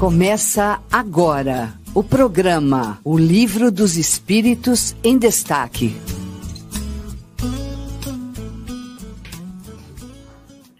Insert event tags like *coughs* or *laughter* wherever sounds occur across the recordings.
Começa agora o programa O Livro dos Espíritos em Destaque.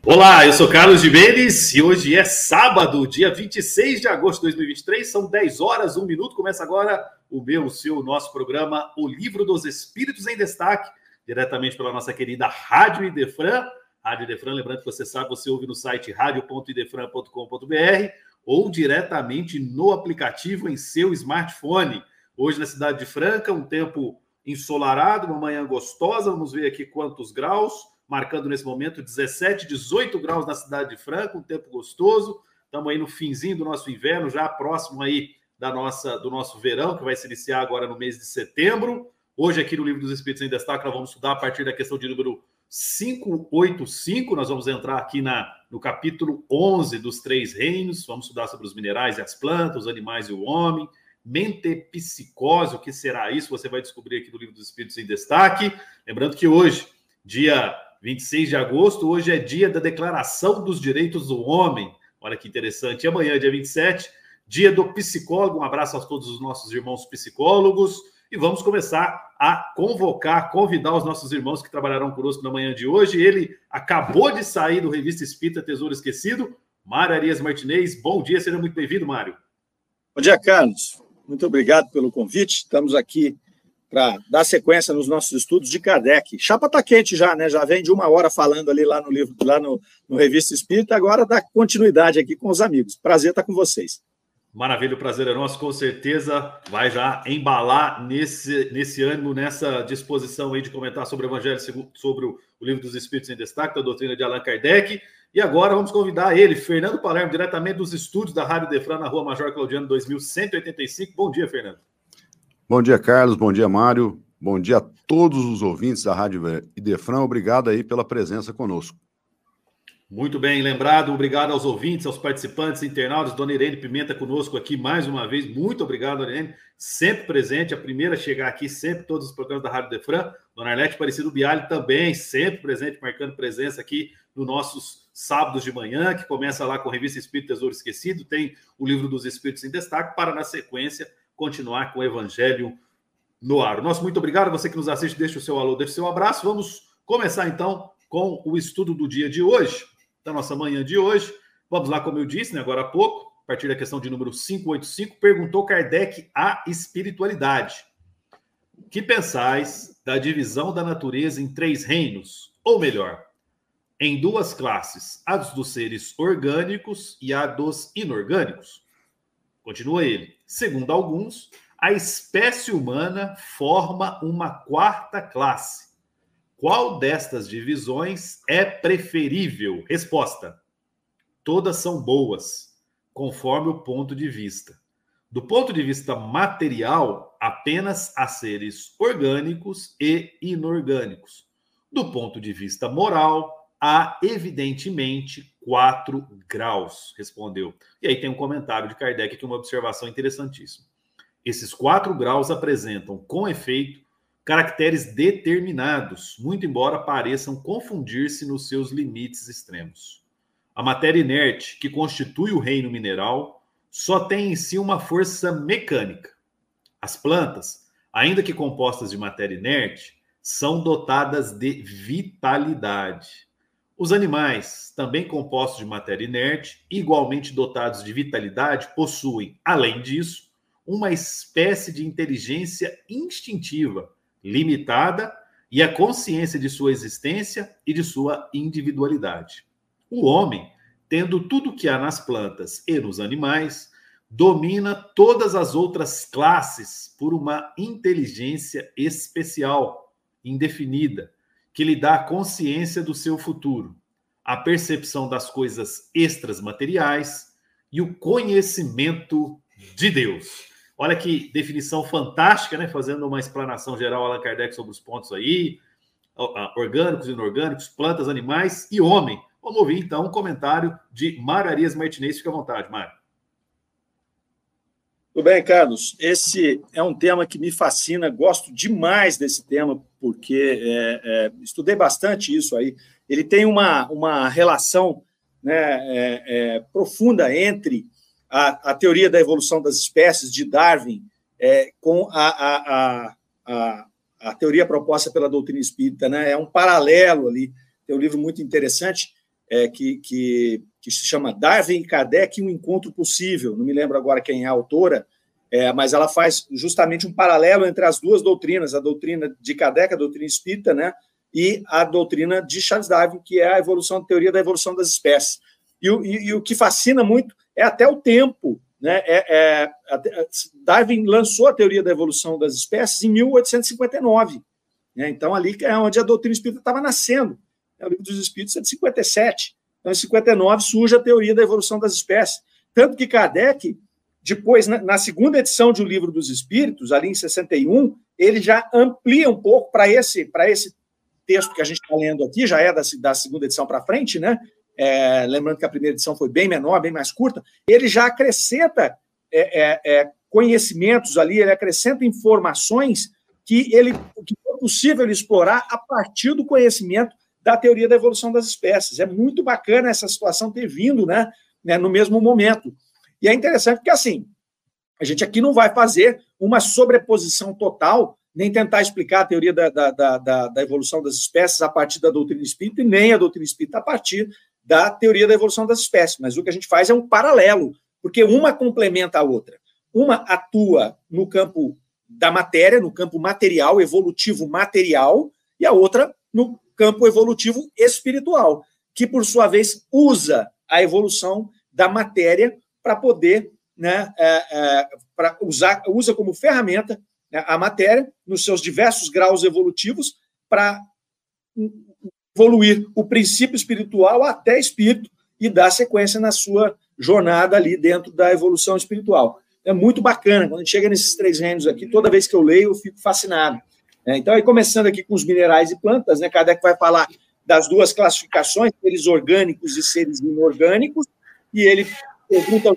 Olá, eu sou Carlos Jimenez e hoje é sábado, dia 26 de agosto de 2023, são 10 horas, 1 minuto. Começa agora o meu, o seu, o nosso programa O Livro dos Espíritos em Destaque, diretamente pela nossa querida Rádio Idefran. Rádio Idefran, lembrando que você sabe, você ouve no site radio.idefran.com.br ou diretamente no aplicativo em seu smartphone. Hoje na cidade de Franca, um tempo ensolarado, uma manhã gostosa. Vamos ver aqui quantos graus, marcando nesse momento 17, 18 graus na cidade de Franca, um tempo gostoso. Estamos aí no finzinho do nosso inverno, já próximo aí da nossa do nosso verão, que vai se iniciar agora no mês de setembro. Hoje aqui no Livro dos Espíritos em Destaque, nós vamos estudar a partir da questão de número 585, nós vamos entrar aqui na, no capítulo 11 dos Três Reinos, vamos estudar sobre os minerais e as plantas, os animais e o homem, mentepsicose, o que será isso? Você vai descobrir aqui no Livro dos Espíritos em Destaque. Lembrando que hoje, dia 26 de agosto, hoje é dia da Declaração dos Direitos do Homem. Olha que interessante. E amanhã, dia 27, dia do psicólogo. Um abraço a todos os nossos irmãos psicólogos e vamos começar a convocar, convidar os nossos irmãos que trabalharão conosco na manhã de hoje. Ele acabou de sair do Revista Espírita Tesouro Esquecido. Mário Arias Martinez, bom dia, seja muito bem-vindo, Mário. Bom dia, Carlos. Muito obrigado pelo convite. Estamos aqui para dar sequência nos nossos estudos de Kardec. Chapa está quente já, né? Já vem de uma hora falando ali lá no livro, lá no, no Revista Espírita, agora dá continuidade aqui com os amigos. Prazer estar com vocês. Maravilha, o prazer é nosso, com certeza vai já embalar nesse, nesse ânimo, nessa disposição aí de comentar sobre o Evangelho, sobre o, livro dos Espíritos em Destaque, da doutrina de Allan Kardec. E agora vamos convidar ele, Fernando Palermo, diretamente dos estúdios da Rádio Defran, na rua Major Claudiano, 2185. Bom dia, Fernando. Bom dia, Carlos. Bom dia, Mário. Bom dia a todos os ouvintes da Rádio Idefran. Obrigado aí pela presença conosco. Muito bem, lembrado. Obrigado aos ouvintes, aos participantes, internautas. Dona Irene Pimenta conosco aqui mais uma vez. Muito obrigado, Irene. Sempre presente, a primeira a chegar aqui, sempre todos os programas da Rádio Defran. Dona Arlete Aparecido Biali também, sempre presente, marcando presença aqui nos nossos sábados de manhã, que começa lá com a revista Espírito Tesouro Esquecido. Tem o livro dos Espíritos em destaque, para na sequência continuar com o Evangelho no ar. Nosso muito obrigado. Você que nos assiste, deixa o seu alô, deixa o seu abraço. Vamos começar então com o estudo do dia de hoje da nossa manhã de hoje. Vamos lá, como eu disse né, agora há pouco, a partir da questão de número 585, perguntou Kardec a espiritualidade. Que pensais da divisão da natureza em três reinos? Ou melhor, em duas classes, a dos seres orgânicos e a dos inorgânicos? Continua ele. Segundo alguns, a espécie humana forma uma quarta classe qual destas divisões é preferível? Resposta: todas são boas, conforme o ponto de vista. Do ponto de vista material, apenas há seres orgânicos e inorgânicos. Do ponto de vista moral, há evidentemente quatro graus, respondeu. E aí tem um comentário de Kardec que é uma observação interessantíssima. Esses quatro graus apresentam, com efeito, caracteres determinados, muito embora pareçam confundir-se nos seus limites extremos. A matéria inerte, que constitui o reino mineral, só tem em si uma força mecânica. As plantas, ainda que compostas de matéria inerte, são dotadas de vitalidade. Os animais, também compostos de matéria inerte, igualmente dotados de vitalidade, possuem, além disso, uma espécie de inteligência instintiva limitada e a consciência de sua existência e de sua individualidade. O homem, tendo tudo que há nas plantas e nos animais, domina todas as outras classes por uma inteligência especial, indefinida, que lhe dá a consciência do seu futuro, a percepção das coisas extras materiais e o conhecimento de Deus. Olha que definição fantástica, né? Fazendo uma explanação geral, Allan Kardec, sobre os pontos aí, orgânicos, inorgânicos, plantas, animais e homem. Vamos ouvir, então, um comentário de Mararias Martinez. Fica à vontade, Mário. Tudo bem, Carlos. Esse é um tema que me fascina, gosto demais desse tema, porque é, é, estudei bastante isso aí. Ele tem uma, uma relação né, é, é profunda entre a, a teoria da evolução das espécies de Darwin é, com a, a, a, teoria proposta pela doutrina espírita. Né? É um paralelo ali. Tem um livro muito interessante é, que, que, que, se chama Darwin e Kardec, um encontro possível. Não me lembro agora quem é a autora, é, mas ela faz justamente um paralelo entre as duas doutrinas, a doutrina de Kardec, a doutrina espírita, né, e a doutrina de Charles Darwin, que é a evolução, a teoria da evolução das espécies. E, e, e o que fascina muito é até o tempo. Né? É, é, Darwin lançou a teoria da evolução das espécies em 1859. Né? Então, ali é onde a doutrina espírita estava nascendo. O livro dos Espíritos é de 57. Então, em 59 surge a teoria da evolução das espécies. Tanto que Kardec, depois, na segunda edição de O Livro dos Espíritos, ali em 61, ele já amplia um pouco para esse, esse texto que a gente está lendo aqui, já é da, da segunda edição para frente, né? É, lembrando que a primeira edição foi bem menor, bem mais curta, ele já acrescenta é, é, é conhecimentos ali, ele acrescenta informações que ele que é possível ele explorar a partir do conhecimento da teoria da evolução das espécies. É muito bacana essa situação ter vindo né, né, no mesmo momento. E é interessante porque, assim, a gente aqui não vai fazer uma sobreposição total, nem tentar explicar a teoria da, da, da, da evolução das espécies a partir da doutrina espírita, e nem a doutrina espírita a partir da teoria da evolução das espécies. Mas o que a gente faz é um paralelo, porque uma complementa a outra. Uma atua no campo da matéria, no campo material, evolutivo material, e a outra no campo evolutivo espiritual, que, por sua vez, usa a evolução da matéria para poder né, é, é, para usar, usa como ferramenta né, a matéria nos seus diversos graus evolutivos para evoluir o princípio espiritual até espírito e dar sequência na sua jornada ali dentro da evolução espiritual. É muito bacana. Quando a gente chega nesses três reinos aqui, toda vez que eu leio, eu fico fascinado. É, então, aí começando aqui com os minerais e plantas, né? Kardec vai falar das duas classificações, seres orgânicos e seres inorgânicos, e ele pergunta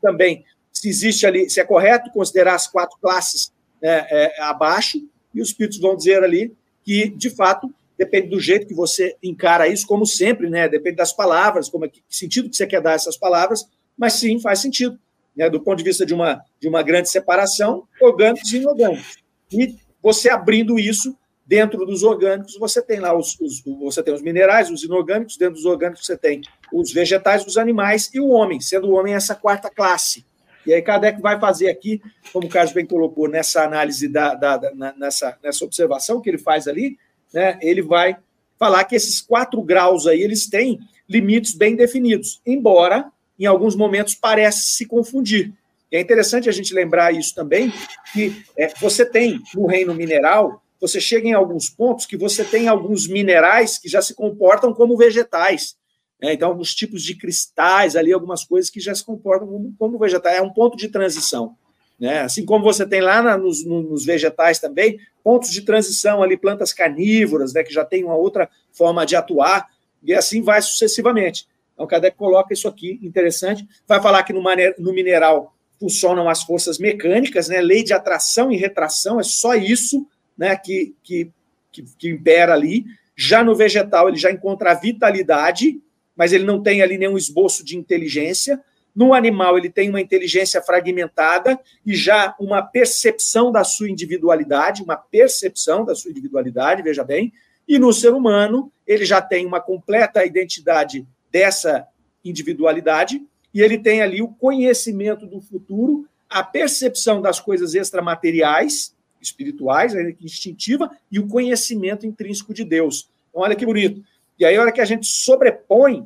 também se existe ali, se é correto considerar as quatro classes né, é, abaixo, e os espíritos vão dizer ali que, de fato, depende do jeito que você encara isso, como sempre, né? Depende das palavras, como é, que sentido que você quer dar essas palavras, mas sim faz sentido, né? Do ponto de vista de uma, de uma grande separação, orgânicos e inorgânicos. E você abrindo isso dentro dos orgânicos, você tem lá os, os, você tem os minerais, os inorgânicos, dentro dos orgânicos você tem os vegetais, os animais e o homem, sendo o homem essa quarta classe. E aí Kardec vai fazer aqui, como o Carlos bem colocou nessa análise, da, da, da, nessa, nessa observação que ele faz ali, né, ele vai falar que esses quatro graus aí, eles têm limites bem definidos, embora em alguns momentos pareça se confundir. E é interessante a gente lembrar isso também, que é, você tem no reino mineral, você chega em alguns pontos que você tem alguns minerais que já se comportam como vegetais. Né? Então, alguns tipos de cristais ali, algumas coisas que já se comportam como, como vegetais. É um ponto de transição. Né? Assim como você tem lá na, nos, nos, vegetais também, pontos de transição ali, plantas carnívoras, né, que já tem uma outra forma de atuar, e assim vai sucessivamente. Então, Kardec coloca isso aqui, interessante. Vai falar que no, no mineral funcionam as forças mecânicas, né? Lei de atração e retração, é só isso, né? Que, que, que, que impera ali. Já no vegetal, ele já encontra a vitalidade, mas ele não tem ali nenhum esboço de inteligência. No animal, ele tem uma inteligência fragmentada e já uma percepção da sua individualidade, uma percepção da sua individualidade, veja bem. E no ser humano, ele já tem uma completa identidade dessa individualidade e ele tem ali o conhecimento do futuro, a percepção das coisas extramateriais, espirituais, instintiva, e o conhecimento intrínseco de Deus. Então, olha que bonito. E aí, a hora que a gente sobrepõe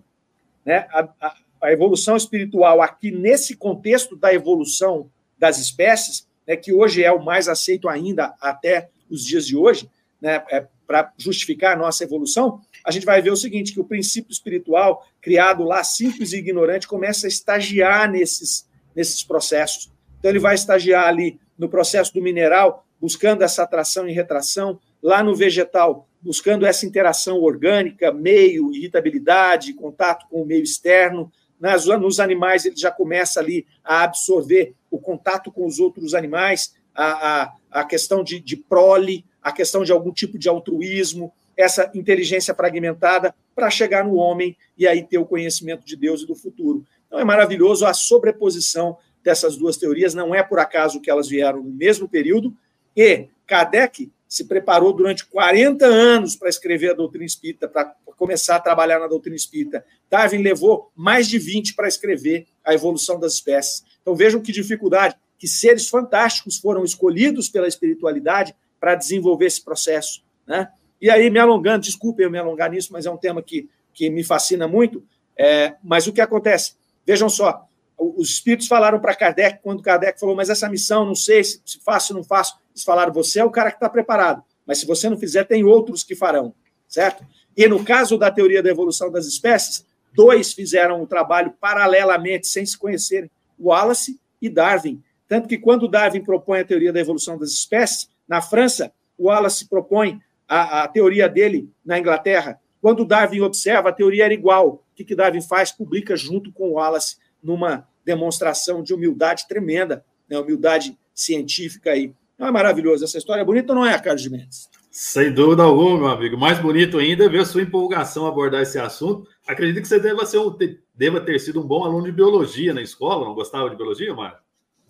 né, a, a, a evolução espiritual aqui nesse contexto da evolução das espécies, né, que hoje é o mais aceito ainda até os dias de hoje, né, é, para justificar a nossa evolução, a gente vai ver o seguinte, que o princípio espiritual, criado lá simples e ignorante, começa a estagiar nesses, nesses processos. Então, ele vai estagiar ali no processo do mineral, buscando essa atração e retração, lá no vegetal, buscando essa interação orgânica, meio, irritabilidade, contato com o meio externo. Nas, nos animais, ele já começa ali a absorver o contato com os outros animais, a, a, a questão de, de prole, a questão de algum tipo de altruísmo, essa inteligência fragmentada para chegar no homem e aí ter o conhecimento de Deus e do futuro. Então é maravilhoso a sobreposição dessas duas teorias, não é por acaso que elas vieram no mesmo período, e Kardec se preparou durante 40 anos para escrever a doutrina espírita, para começar a trabalhar na doutrina espírita. Darwin levou mais de 20 para escrever a evolução das espécies. Então vejam que dificuldade, que seres fantásticos foram escolhidos pela espiritualidade para desenvolver esse processo. Né? E aí, me alongando, desculpem eu me alongar nisso, mas é um tema que, que me fascina muito. É, mas o que acontece? Vejam só, os espíritos falaram para Kardec, quando Kardec falou, mas essa missão, não sei se, se faço ou não faço. Eles falaram, você é o cara que está preparado, mas se você não fizer, tem outros que farão, certo? E no caso da teoria da evolução das espécies, dois fizeram o trabalho paralelamente, sem se conhecerem, Wallace e Darwin. Tanto que quando Darwin propõe a teoria da evolução das espécies, na França, Wallace propõe a, a teoria dele na Inglaterra. Quando Darwin observa, a teoria era igual. O que, que Darwin faz? Publica junto com Wallace numa demonstração de humildade tremenda, né? humildade científica aí. Não é maravilhoso. Essa história é bonita ou não é, Carlos de Mendes? Sem dúvida alguma, meu amigo. Mais bonito ainda é ver a sua empolgação abordar esse assunto. Acredito que você deva, ser um, deva ter sido um bom aluno de biologia na escola. Não gostava de biologia, Mário?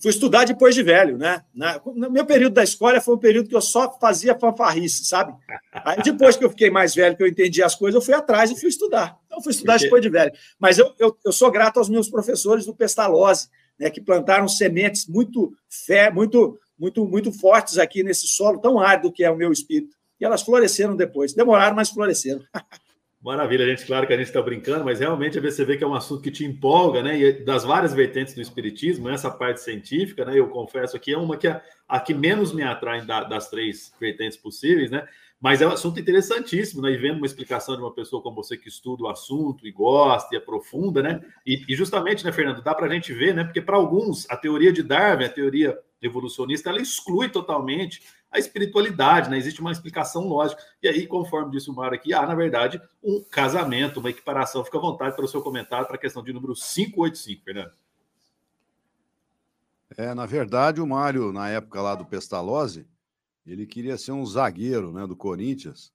Fui estudar depois de velho, né? no meu período da escola foi um período que eu só fazia fanfarrice, sabe? Aí depois que eu fiquei mais velho, que eu entendi as coisas, eu fui atrás e fui estudar. Então, fui estudar Porque... depois de velho. Mas eu, eu, eu sou grato aos meus professores do Pestalozzi, né, que plantaram sementes muito fé, muito, muito, muito fortes aqui nesse solo tão árido que é o meu espírito. E elas floresceram depois. Demoraram, mas floresceram. *laughs* Maravilha, gente. Claro que a gente está brincando, mas realmente você vê que é um assunto que te empolga, né? E das várias vertentes do Espiritismo, essa parte científica, né? Eu confesso aqui, é uma que a, a que menos me atrai da, das três vertentes possíveis, né? Mas é um assunto interessantíssimo, né? E vendo uma explicação de uma pessoa como você que estuda o assunto e gosta e aprofunda, né? E, e justamente, né, Fernando, dá para a gente ver, né? Porque para alguns, a teoria de Darwin, a teoria evolucionista, ela exclui totalmente a espiritualidade, né? Existe uma explicação lógica. E aí, conforme disse o Mário aqui, há, na verdade, um casamento, uma equiparação. Fica à vontade para o seu comentário para a questão de número 585, Fernando. É, na verdade, o Mário, na época lá do Pestalozzi, ele queria ser um zagueiro né, do Corinthians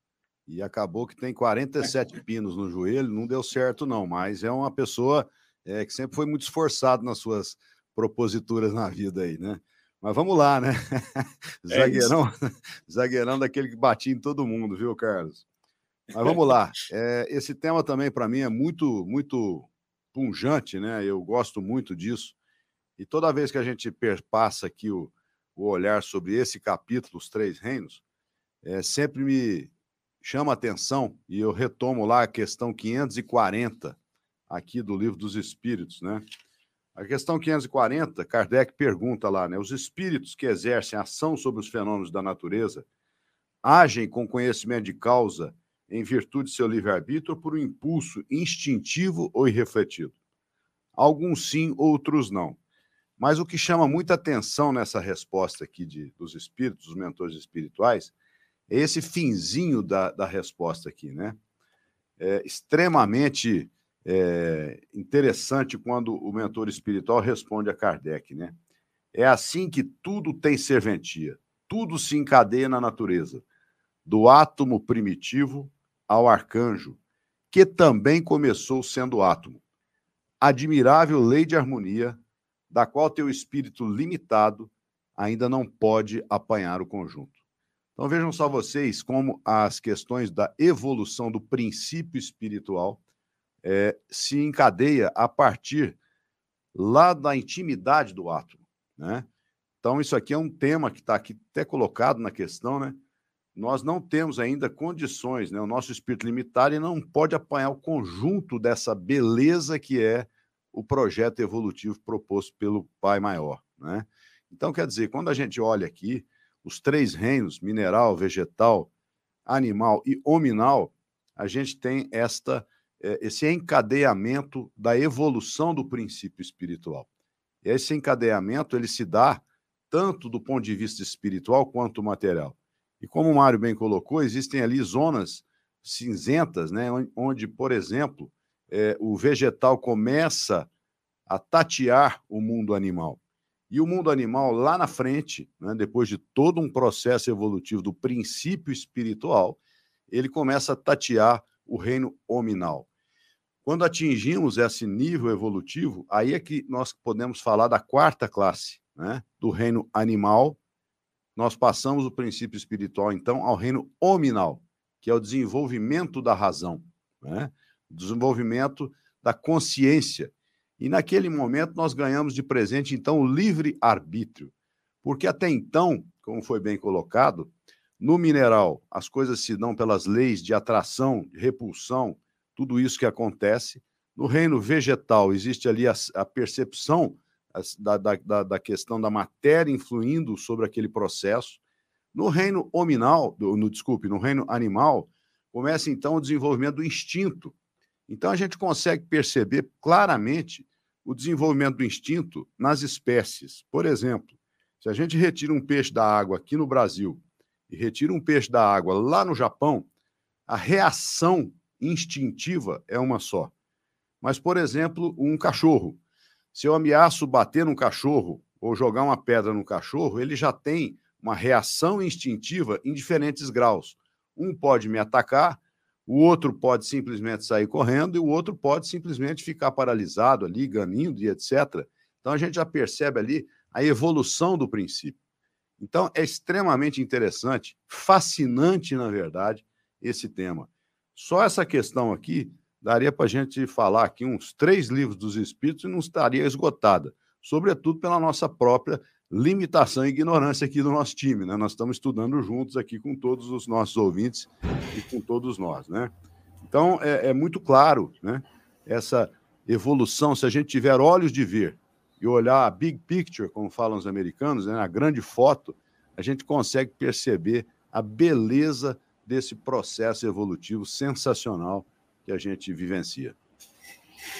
e acabou que tem 47 *laughs* pinos no joelho, não deu certo não, mas é uma pessoa é, que sempre foi muito esforçado nas suas proposituras na vida aí, né? Mas vamos lá, né? *laughs* É zagueirão, *laughs* zagueirão daquele que batia em todo mundo, viu, Carlos? Mas vamos lá. *laughs* É, esse tema também, para mim, é muito, muito punjante, né? Eu gosto muito disso. E toda vez que a gente perpassa aqui o, o olhar sobre esse capítulo, os três reinos, é, sempre me chama atenção, e eu retomo lá a questão 540, aqui do Livro dos Espíritos, né? A questão 540, Kardec pergunta lá, né? Os espíritos que exercem ação sobre os fenômenos da natureza agem com conhecimento de causa em virtude de seu livre-arbítrio por um impulso instintivo ou irrefletido? Alguns sim, outros não. Mas o que chama muita atenção nessa resposta aqui de, dos espíritos, dos mentores espirituais, é esse finzinho da, da resposta aqui, né? É extremamente é, interessante quando o mentor espiritual responde a Kardec, né? É assim que tudo tem serventia, tudo se encadeia na natureza, do átomo primitivo ao arcanjo, que também começou sendo átomo. Admirável lei de harmonia, da qual teu espírito limitado ainda não pode apanhar o conjunto. Então vejam só vocês como as questões da evolução do princípio espiritual é, se encadeia a partir lá da intimidade do átomo, né? Então, isso aqui é um tema que está aqui até colocado na questão, né? Nós não temos ainda condições, né? O nosso espírito limitado e não pode apanhar o conjunto dessa beleza que é o projeto evolutivo proposto pelo Pai Maior, né? Então, quer dizer, quando a gente olha aqui, os três reinos, mineral, vegetal, animal e hominal, a gente tem esta esse encadeamento da evolução do princípio espiritual. Esse encadeamento ele se dá tanto do ponto de vista espiritual quanto material. E como o Mário bem colocou, existem ali zonas cinzentas, né, onde, por exemplo, é, o vegetal começa a tatear o mundo animal. E o mundo animal, lá na frente, né, depois de todo um processo evolutivo do princípio espiritual, ele começa a tatear o reino hominal. Quando atingimos esse nível evolutivo, aí é que nós podemos falar da quarta classe, né? do reino animal. Nós passamos o princípio espiritual, então, ao reino hominal, que é o desenvolvimento da razão, né? desenvolvimento da consciência. E naquele momento nós ganhamos de presente, então, o livre-arbítrio. Porque até então, como foi bem colocado, no mineral as coisas se dão pelas leis de atração, de repulsão, tudo isso que acontece. No reino vegetal, existe ali a, a percepção da, da, da, questão da matéria influindo sobre aquele processo. No reino hominal, no, desculpe, no reino animal, começa então o desenvolvimento do instinto. Então a gente consegue perceber claramente o desenvolvimento do instinto nas espécies. Por exemplo, se a gente retira um peixe da água aqui no Brasil e retira um peixe da água lá no Japão, a reação instintiva é uma só. Mas, por exemplo, um cachorro. Se eu ameaço bater num cachorro ou jogar uma pedra no cachorro, ele já tem uma reação instintiva em diferentes graus. Um pode me atacar, o outro pode simplesmente sair correndo e o outro pode simplesmente ficar paralisado ali, ganindo e etc. Então a gente já percebe ali a evolução do princípio. Então é extremamente interessante, fascinante, na verdade, esse tema. Só essa questão aqui daria para a gente falar aqui uns três livros dos Espíritos e não estaria esgotada, sobretudo pela nossa própria limitação e ignorância aqui do nosso time, né? Nós estamos estudando juntos aqui com todos os nossos ouvintes e com todos nós, né? Então é, é muito claro, né? Essa evolução, se a gente tiver olhos de ver e olhar a big picture, como falam os americanos, né? a grande foto, a gente consegue perceber a beleza desse processo evolutivo sensacional que a gente vivencia.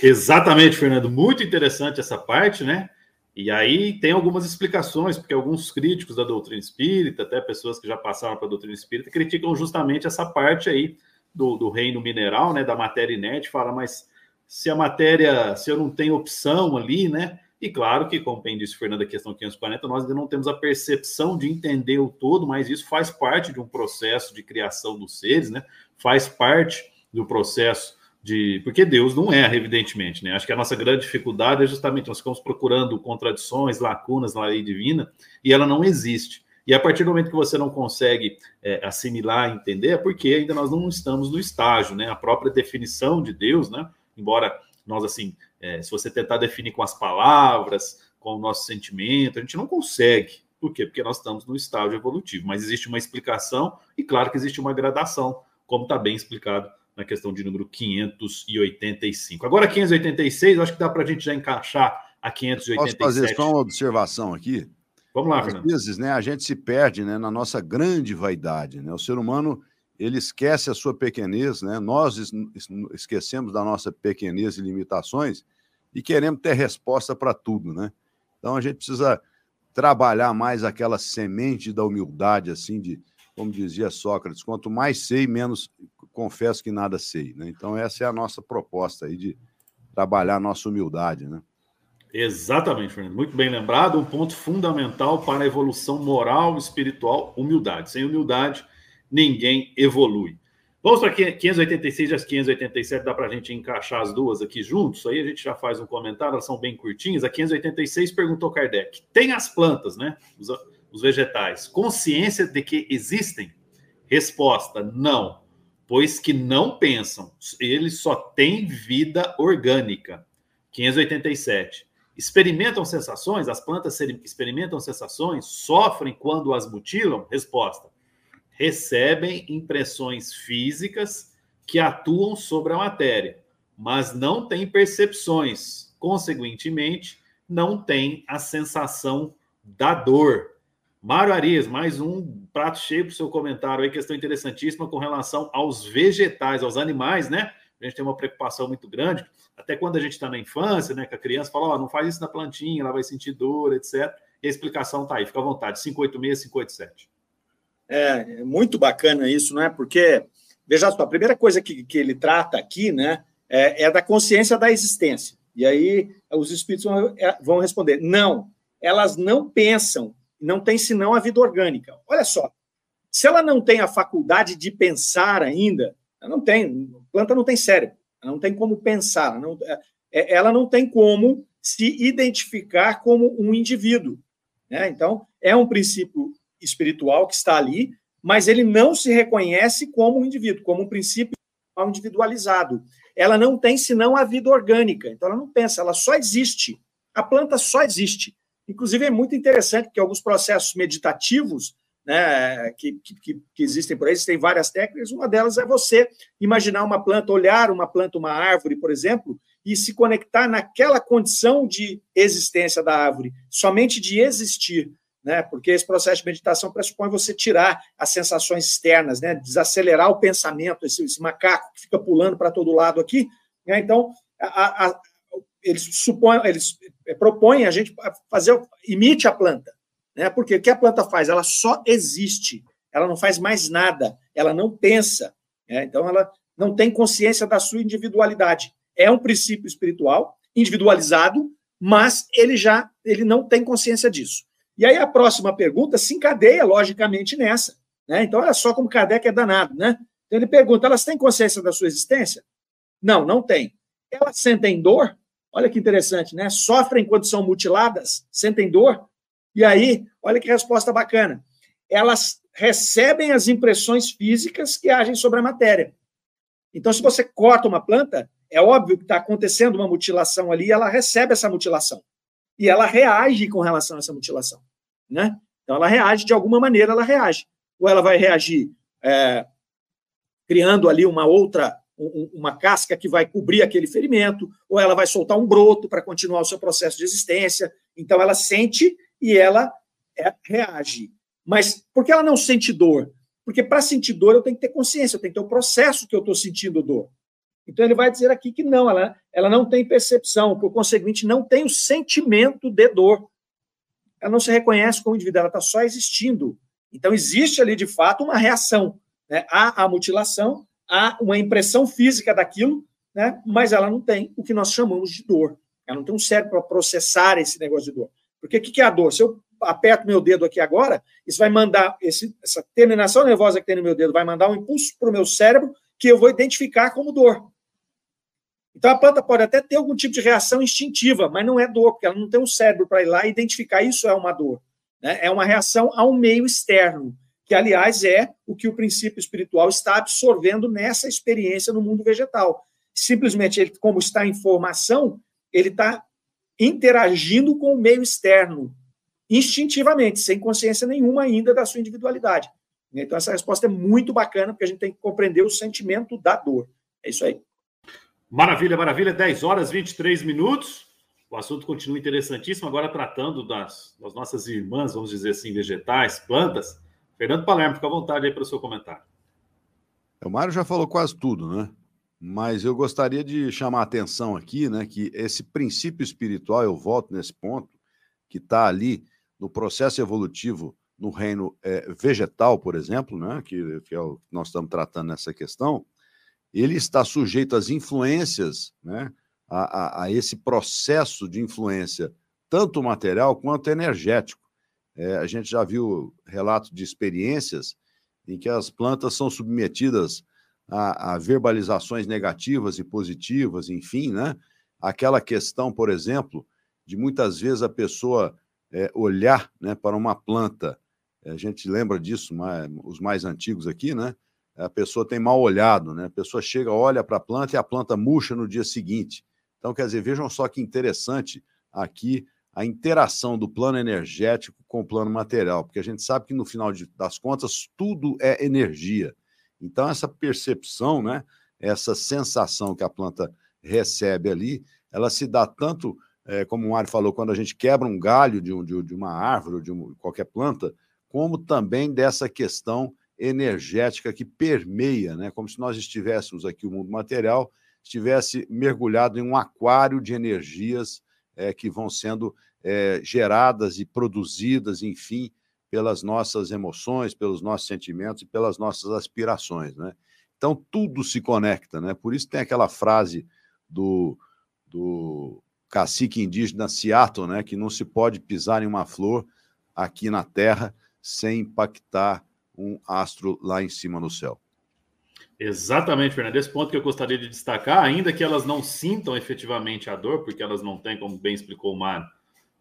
Exatamente, Fernando. Muito interessante essa parte, né? E aí tem algumas explicações, porque alguns críticos da doutrina espírita, até pessoas que já passaram para a doutrina espírita, criticam justamente essa parte aí do, do reino mineral, né? Da matéria inerte, fala, mas se a matéria, se eu não tenho opção ali, né? E claro que, como bem disse Fernando, a questão 540, nós ainda não temos a percepção de entender o todo, mas isso faz parte de um processo de criação dos seres, né? Faz parte do processo de. Porque Deus não erra, evidentemente, né? Acho que a nossa grande dificuldade é justamente nós ficamos procurando contradições, lacunas na lei divina, e ela não existe. E a partir do momento que você não consegue é, assimilar, entender, é porque ainda nós não estamos no estágio, né? A própria definição de Deus, né? Embora nós, assim, é, se você tentar definir com as palavras, com o nosso sentimento, a gente não consegue. Por quê? Porque nós estamos no estágio evolutivo. Mas existe uma explicação e, claro, que existe uma gradação, como está bem explicado na questão de número 585. Agora, 586, acho que dá para a gente já encaixar a 587. Posso fazer só uma observação aqui? Vamos lá, Às Fernando. vezes, né, a gente se perde né, na nossa grande vaidade. Né? O ser humano ele esquece a sua pequenez, né? Nós esquecemos da nossa pequenez e limitações e queremos ter resposta para tudo, né? Então a gente precisa trabalhar mais aquela semente da humildade, assim, de, como dizia Sócrates, quanto mais sei, menos confesso que nada sei, né? Então essa é a nossa proposta aí de trabalhar a nossa humildade, né? Exatamente, Fernando. Muito bem lembrado. Um ponto fundamental para a evolução moral e espiritual, humildade. Sem humildade, ninguém evolui. Vamos para 586 e as 587, dá para a gente encaixar as duas aqui juntos, aí a gente já faz um comentário, elas são bem curtinhas. A 586 perguntou Kardec: tem as plantas, né? Os, os vegetais, consciência de que existem? Resposta: não, pois que não pensam, eles só têm vida orgânica. 587. Experimentam sensações? As plantas experimentam sensações? Sofrem quando as mutilam? Resposta: recebem impressões físicas que atuam sobre a matéria, mas não têm percepções. Consequentemente, não têm a sensação da dor. Mário Arias, mais um prato cheio para o seu comentário aí, questão interessantíssima com relação aos vegetais, aos animais, né? A gente tem uma preocupação muito grande, até quando a gente está na infância, né? Que a criança fala, oh, não faz isso na plantinha, ela vai sentir dor, etc. E a explicação está aí, fica à vontade, 586, 587. É, é muito bacana isso, né? Porque, veja só, a primeira coisa que, que ele trata aqui, né, é, é da consciência da existência. E aí os espíritos vão, é, vão responder: não, elas não pensam, não tem senão a vida orgânica. Olha só, se ela não tem a faculdade de pensar ainda, Ela não tem, planta não tem cérebro, ela não tem como pensar, ela não, é, é, ela não tem como se identificar como um indivíduo. Né? Então, é um princípio espiritual que está ali, mas ele não se reconhece como um indivíduo, como um princípio individualizado. Ela não tem senão a vida orgânica, então ela não pensa, ela só existe. A planta só existe. Inclusive, é muito interessante, porque alguns processos meditativos né, que, que, que, existem por aí, existem várias técnicas, uma delas é você imaginar uma planta, olhar uma planta, uma árvore, por exemplo, e se conectar naquela condição de existência da árvore, somente de existir, né? Porque esse processo de meditação pressupõe você tirar as sensações externas, né? Desacelerar o pensamento, esse, esse macaco que fica pulando para todo lado aqui, né? Então, a, a, eles supõem, eles propõem a gente fazer imite a planta, né? Porque o que a planta faz? Ela só existe, ela não faz mais nada, ela não pensa. Né? Então, ela não tem consciência da sua individualidade. É um princípio espiritual individualizado, mas ele já ele não tem consciência disso. E aí a próxima pergunta se encadeia logicamente nessa. Né? Então, olha só como Kardec é danado. Né? Então, ele pergunta: elas têm consciência da sua existência? Não, não tem. Elas sentem dor? Olha que interessante, né? Sofrem quando são mutiladas? Sentem dor? E aí, olha que resposta bacana. Elas recebem as impressões físicas que agem sobre a matéria. Então, se você corta uma planta, é óbvio que está acontecendo uma mutilação ali, ela recebe essa mutilação. E ela reage com relação a essa mutilação. Né? Então, ela reage de alguma maneira, ela reage. Ou ela vai reagir é, criando ali uma outra, um, uma casca que vai cobrir aquele ferimento, ou ela vai soltar um broto para continuar o seu processo de existência. Então, ela sente e ela é, reage. Mas por que ela não sente dor? Porque para sentir dor eu tenho que ter consciência, eu tenho que ter o processo que eu estou sentindo dor. Então ele vai dizer aqui que não, ela, ela não tem percepção, por conseguinte, não tem o sentimento de dor. Ela não se reconhece como indivíduo, ela está só existindo. Então existe ali de fato uma reação. Né? Há a mutilação, há uma impressão física daquilo, né? mas ela não tem o que nós chamamos de dor. Ela não tem um cérebro para processar esse negócio de dor. Porque o que é a dor? Se eu aperto meu dedo aqui agora, isso vai mandar, esse, essa terminação nervosa que tem no meu dedo vai mandar um impulso para o meu cérebro que eu vou identificar como dor. Então a planta pode até ter algum tipo de reação instintiva, mas não é dor, porque ela não tem um cérebro para ir lá e identificar isso é uma dor. Né? É uma reação ao meio externo, que aliás é o que o princípio espiritual está absorvendo nessa experiência no mundo vegetal. Simplesmente ele, como está em formação, ele está interagindo com o meio externo, instintivamente, sem consciência nenhuma ainda da sua individualidade. Então, essa resposta é muito bacana, porque a gente tem que compreender o sentimento da dor. É isso aí. Maravilha, maravilha. 10 horas 23 minutos. O assunto continua interessantíssimo, agora tratando das, das nossas irmãs, vamos dizer assim, vegetais, plantas. Fernando Palermo, fica à vontade aí para o seu comentário. O Mário já falou quase tudo, né? Mas eu gostaria de chamar a atenção aqui, né, que esse princípio espiritual, eu volto nesse ponto, que está ali no processo evolutivo no reino é, vegetal, por exemplo, né, que, que é o que nós estamos tratando nessa questão, ele está sujeito às influências, né, a, a, a esse processo de influência, tanto material quanto energético. É, a gente já viu relatos de experiências em que as plantas são submetidas a, a verbalizações negativas e positivas, enfim, né? Aquela questão, por exemplo, de muitas vezes a pessoa é, olhar né, para uma planta, a gente lembra disso, os mais antigos aqui, né? A pessoa tem mal olhado, né? A pessoa chega, olha para a planta e a planta murcha no dia seguinte. Então, quer dizer, vejam só que interessante aqui a interação do plano energético com o plano material, porque a gente sabe que no final de, das contas tudo é energia. Então, essa percepção, né, essa sensação que a planta recebe ali, ela se dá tanto, é, como o Mário falou, quando a gente quebra um galho de, um, de, de uma árvore ou de um, qualquer planta, como também dessa questão energética que permeia, né, como se nós estivéssemos aqui, o mundo material, estivesse mergulhado em um aquário de energias é, que vão sendo é, geradas e produzidas, enfim, pelas nossas emoções, pelos nossos sentimentos e pelas nossas aspirações, né? Então tudo se conecta, né? Por isso tem aquela frase do, do cacique indígena Seattle, né? Que não se pode pisar em uma flor aqui na Terra sem impactar um astro lá em cima no céu. Exatamente, Fernando. Esse ponto que eu gostaria de destacar, ainda que elas não sintam efetivamente a dor, porque elas não têm, como bem explicou o Mário,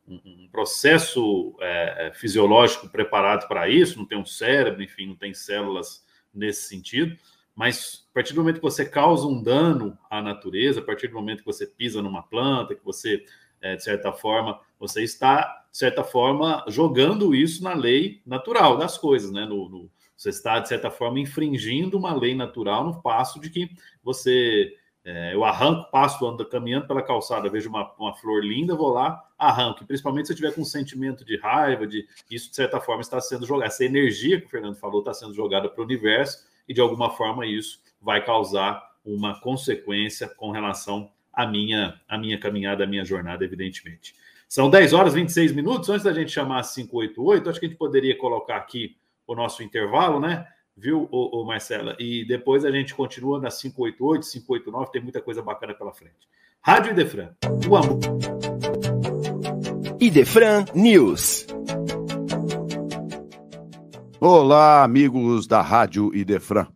um, processo é, é, fisiológico preparado para isso, não tem um cérebro, enfim, não tem células nesse sentido, mas a partir do momento que você causa um dano à natureza, a partir do momento que você pisa numa planta, que você, é, de certa forma, você está, de certa forma, jogando isso na lei natural das coisas, né? No, no, você está, de certa forma, infringindo uma lei natural no passo de que você. É, eu arranco, passo, ando caminhando pela calçada, vejo uma, uma flor linda, vou lá, arranco. E principalmente se eu tiver com um sentimento de raiva, de isso, de certa forma, está sendo jogado. Essa energia que o Fernando falou está sendo jogada para o universo, e de alguma forma isso vai causar uma consequência com relação à minha, à minha caminhada, à minha jornada, evidentemente. São 10 horas e 26 minutos. Antes da gente chamar 588, acho que a gente poderia colocar aqui o nosso intervalo, né? Viu, ô, ô Marcela? E depois a gente continua na 588, 589, tem muita coisa bacana pela frente. Rádio Idefran, o amor. Idefran News. Olá, amigos da Rádio Idefran.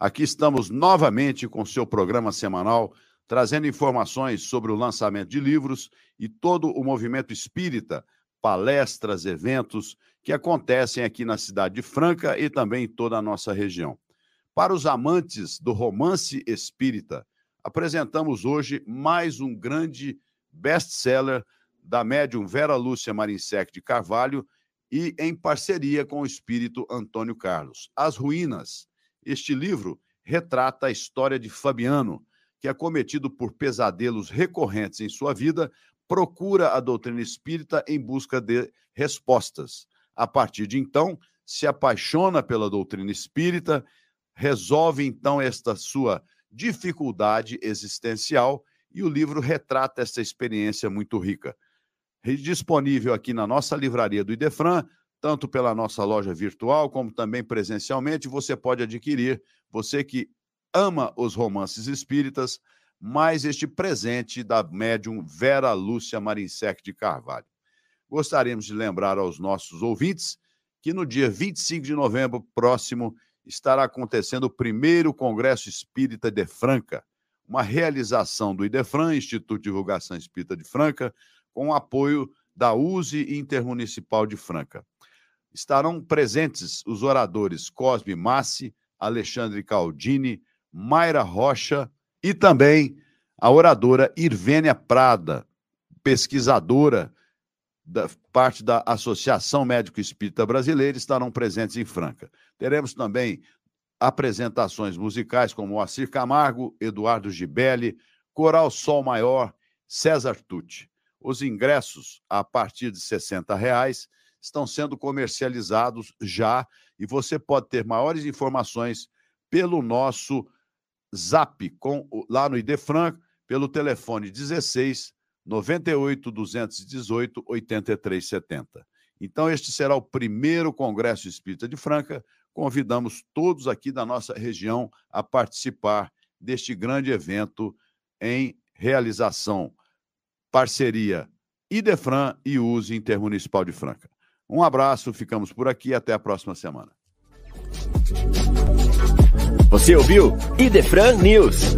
Aqui estamos novamente com seu programa semanal, trazendo informações sobre o lançamento de livros e todo o movimento espírita, palestras, eventos que acontecem aqui na cidade de Franca e também em toda a nossa região. Para os amantes do romance espírita, apresentamos hoje mais um grande best-seller da médium Vera Lúcia Marinsec de Carvalho e em parceria com o espírito Antônio Carlos. As Ruínas. Este livro retrata a história de Fabiano, que, acometido por pesadelos recorrentes em sua vida, procura a doutrina espírita em busca de respostas. A partir de então, se apaixona pela doutrina espírita, resolve então esta sua dificuldade existencial e o livro retrata essa experiência muito rica. Disponível aqui na nossa livraria do Idefran, tanto pela nossa loja virtual como também presencialmente, você pode adquirir, você que ama os romances espíritas, mais este presente da médium Vera Lúcia Marinsec de Carvalho gostaríamos de lembrar aos nossos ouvintes que no dia 25 de novembro próximo estará acontecendo o primeiro Congresso Espírita de Franca, uma realização do IDEFRAN, Instituto de Divulgação Espírita de Franca, com o apoio da USE Intermunicipal de Franca. Estarão presentes os oradores Cosme Massi, Alexandre Caldini, Mayra Rocha e também a oradora Irvênia Prada, pesquisadora da parte da Associação Médico Espírita Brasileira estarão presentes em Franca. Teremos também apresentações musicais como Moacir Camargo, Eduardo Gibelli, Coral Sol Maior, César Tucci. Os ingressos, a partir de R$ reais, estão sendo comercializados já e você pode ter maiores informações pelo nosso zap com, lá no Idefran, pelo telefone 16 98 218 8370. Então, este será o primeiro Congresso Espírita de Franca. Convidamos todos aqui da nossa região a participar deste grande evento em realização, parceria Idefran e USE Intermunicipal de Franca. Um abraço, ficamos por aqui até a próxima semana. Você ouviu Idefran News.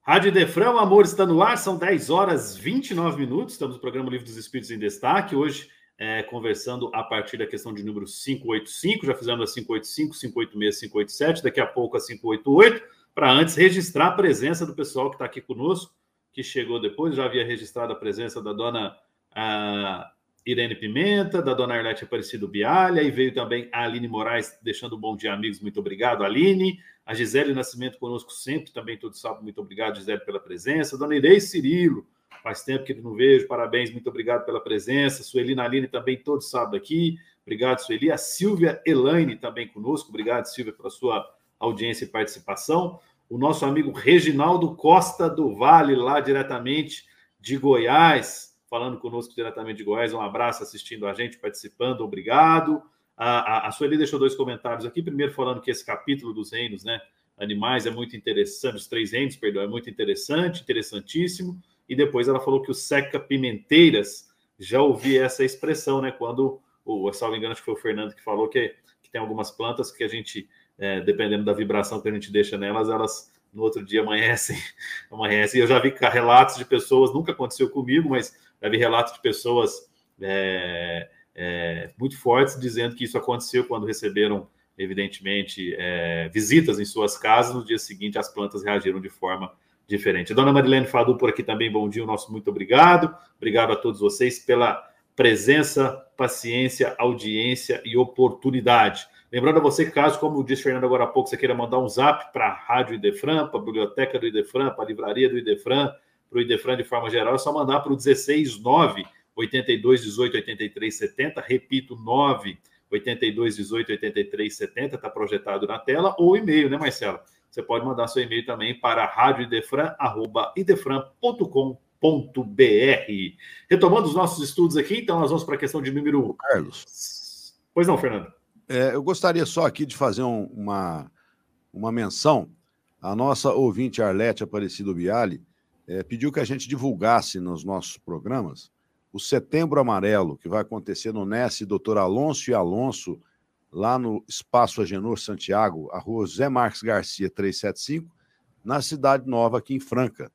Rádio Defrão, o amor está no ar, são 10 horas 29 minutos. Estamos no programa Livro dos Espíritos em Destaque. Hoje, é, conversando a partir da questão de número 585. Já fizemos a 585, 586, 587. Daqui a pouco a 588. Para antes registrar a presença do pessoal que está aqui conosco, que chegou depois. Já havia registrado a presença da dona a Irene Pimenta, da dona Arlete Aparecido Bialha. E veio também a Aline Moraes, deixando um bom dia, amigos. Muito obrigado, Aline. A Gisele Nascimento conosco sempre, também todo sábado. Muito obrigado, Gisele, pela presença. Dona Irei Cirilo, faz tempo que não vejo, parabéns, muito obrigado pela presença. Sueli Naline também todo sábado aqui. Obrigado, Sueli. A Silvia Elaine também conosco. Obrigado, Silvia, pela sua audiência e participação. O nosso amigo Reginaldo Costa do Vale, lá diretamente de Goiás, falando conosco diretamente de Goiás. Um abraço assistindo a gente, participando. Obrigado. A, a, a Sueli deixou dois comentários aqui. Primeiro, falando que esse capítulo dos reinos, né? Animais é muito interessante, os três reinos, perdão, é muito interessante, interessantíssimo. E depois ela falou que o seca pimenteiras, já ouvi essa expressão, né? Quando, o, salvo engano, acho que foi o Fernando que falou que, que tem algumas plantas que a gente, é, dependendo da vibração que a gente deixa nelas, elas no outro dia amanhecem, *laughs* amanhecem. Eu já vi relatos de pessoas, nunca aconteceu comigo, mas já vi relatos de pessoas é, é, muito fortes dizendo que isso aconteceu quando receberam, evidentemente, é, visitas em suas casas. No dia seguinte, as plantas reagiram de forma diferente. Dona Marilene Fadu por aqui também, bom dia, o nosso muito obrigado. Obrigado a todos vocês pela presença, paciência, audiência e oportunidade. Lembrando a você caso, como disse Fernando agora há pouco, você queira mandar um zap para a Rádio Idefran, para a Biblioteca do Idefran, para a Livraria do Idefran, para o Idefran de forma geral, é só mandar para o 169 82 18 83 70, repito, 9 82 18 83 70, está projetado na tela, ou e-mail, né, Marcelo? Você pode mandar seu e-mail também para radioidefran.idefran.com.br. Retomando os nossos estudos aqui, então nós vamos para a questão de número. Carlos. Pois não, Fernando. É, eu gostaria só aqui de fazer um, uma, uma menção. A nossa ouvinte Arlete Aparecido Biali é, pediu que a gente divulgasse nos nossos programas o Setembro Amarelo, que vai acontecer no NES Doutor Alonso e Alonso, lá no Espaço Agenor Santiago, a rua Zé Marques Garcia 375, na Cidade Nova, aqui em Franca.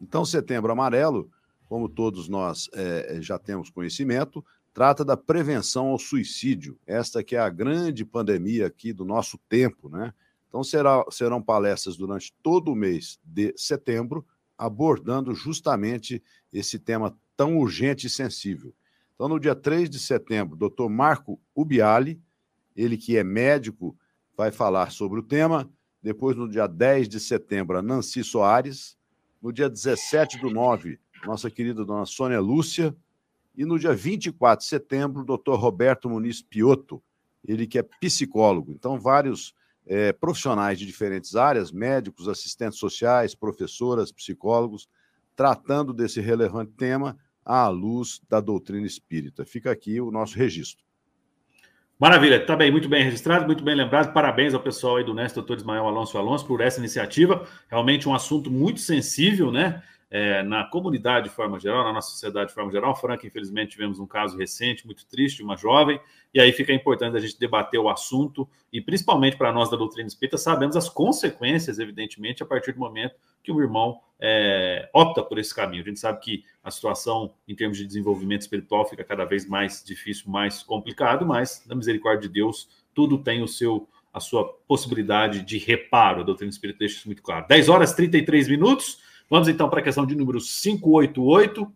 Então, Setembro Amarelo, como todos nós é, já temos conhecimento, trata da prevenção ao suicídio, esta que é a grande pandemia aqui do nosso tempo, né? Então será, serão palestras durante todo o mês de setembro, abordando justamente esse tema tão urgente e sensível. Então, no dia 3 de setembro, doutor Marco Ubiali, ele que é médico, vai falar sobre o tema. Depois, no dia 10 de setembro, a Nancy Soares. No dia 17 do 9, nossa querida dona Sônia Lúcia. E no dia 24 de setembro, o doutor Roberto Muniz Piotto, ele que é psicólogo. Então, vários é, profissionais de diferentes áreas, médicos, assistentes sociais, professoras, psicólogos, tratando desse relevante tema à luz da doutrina espírita. Fica aqui o nosso registro. Maravilha, está bem, muito bem registrado, muito bem lembrado. Parabéns ao pessoal aí do Neste, doutor Ismael Alonso Alonso, por essa iniciativa. Realmente um assunto muito sensível, né? É, na comunidade de forma geral, na nossa sociedade de forma geral. Franca, infelizmente, tivemos um caso recente, muito triste, uma jovem, e aí fica importante a gente debater o assunto, e principalmente para nós da doutrina espírita, sabemos as consequências, evidentemente, a partir do momento que o irmão é, opta por esse caminho. A gente sabe que a situação, em termos de desenvolvimento espiritual, fica cada vez mais difícil, mais complicado, mas, na misericórdia de Deus, tudo tem o seu a sua possibilidade de reparo. A doutrina espírita deixa isso muito claro. 10 horas e 33 minutos. Vamos então para a questão de número 588.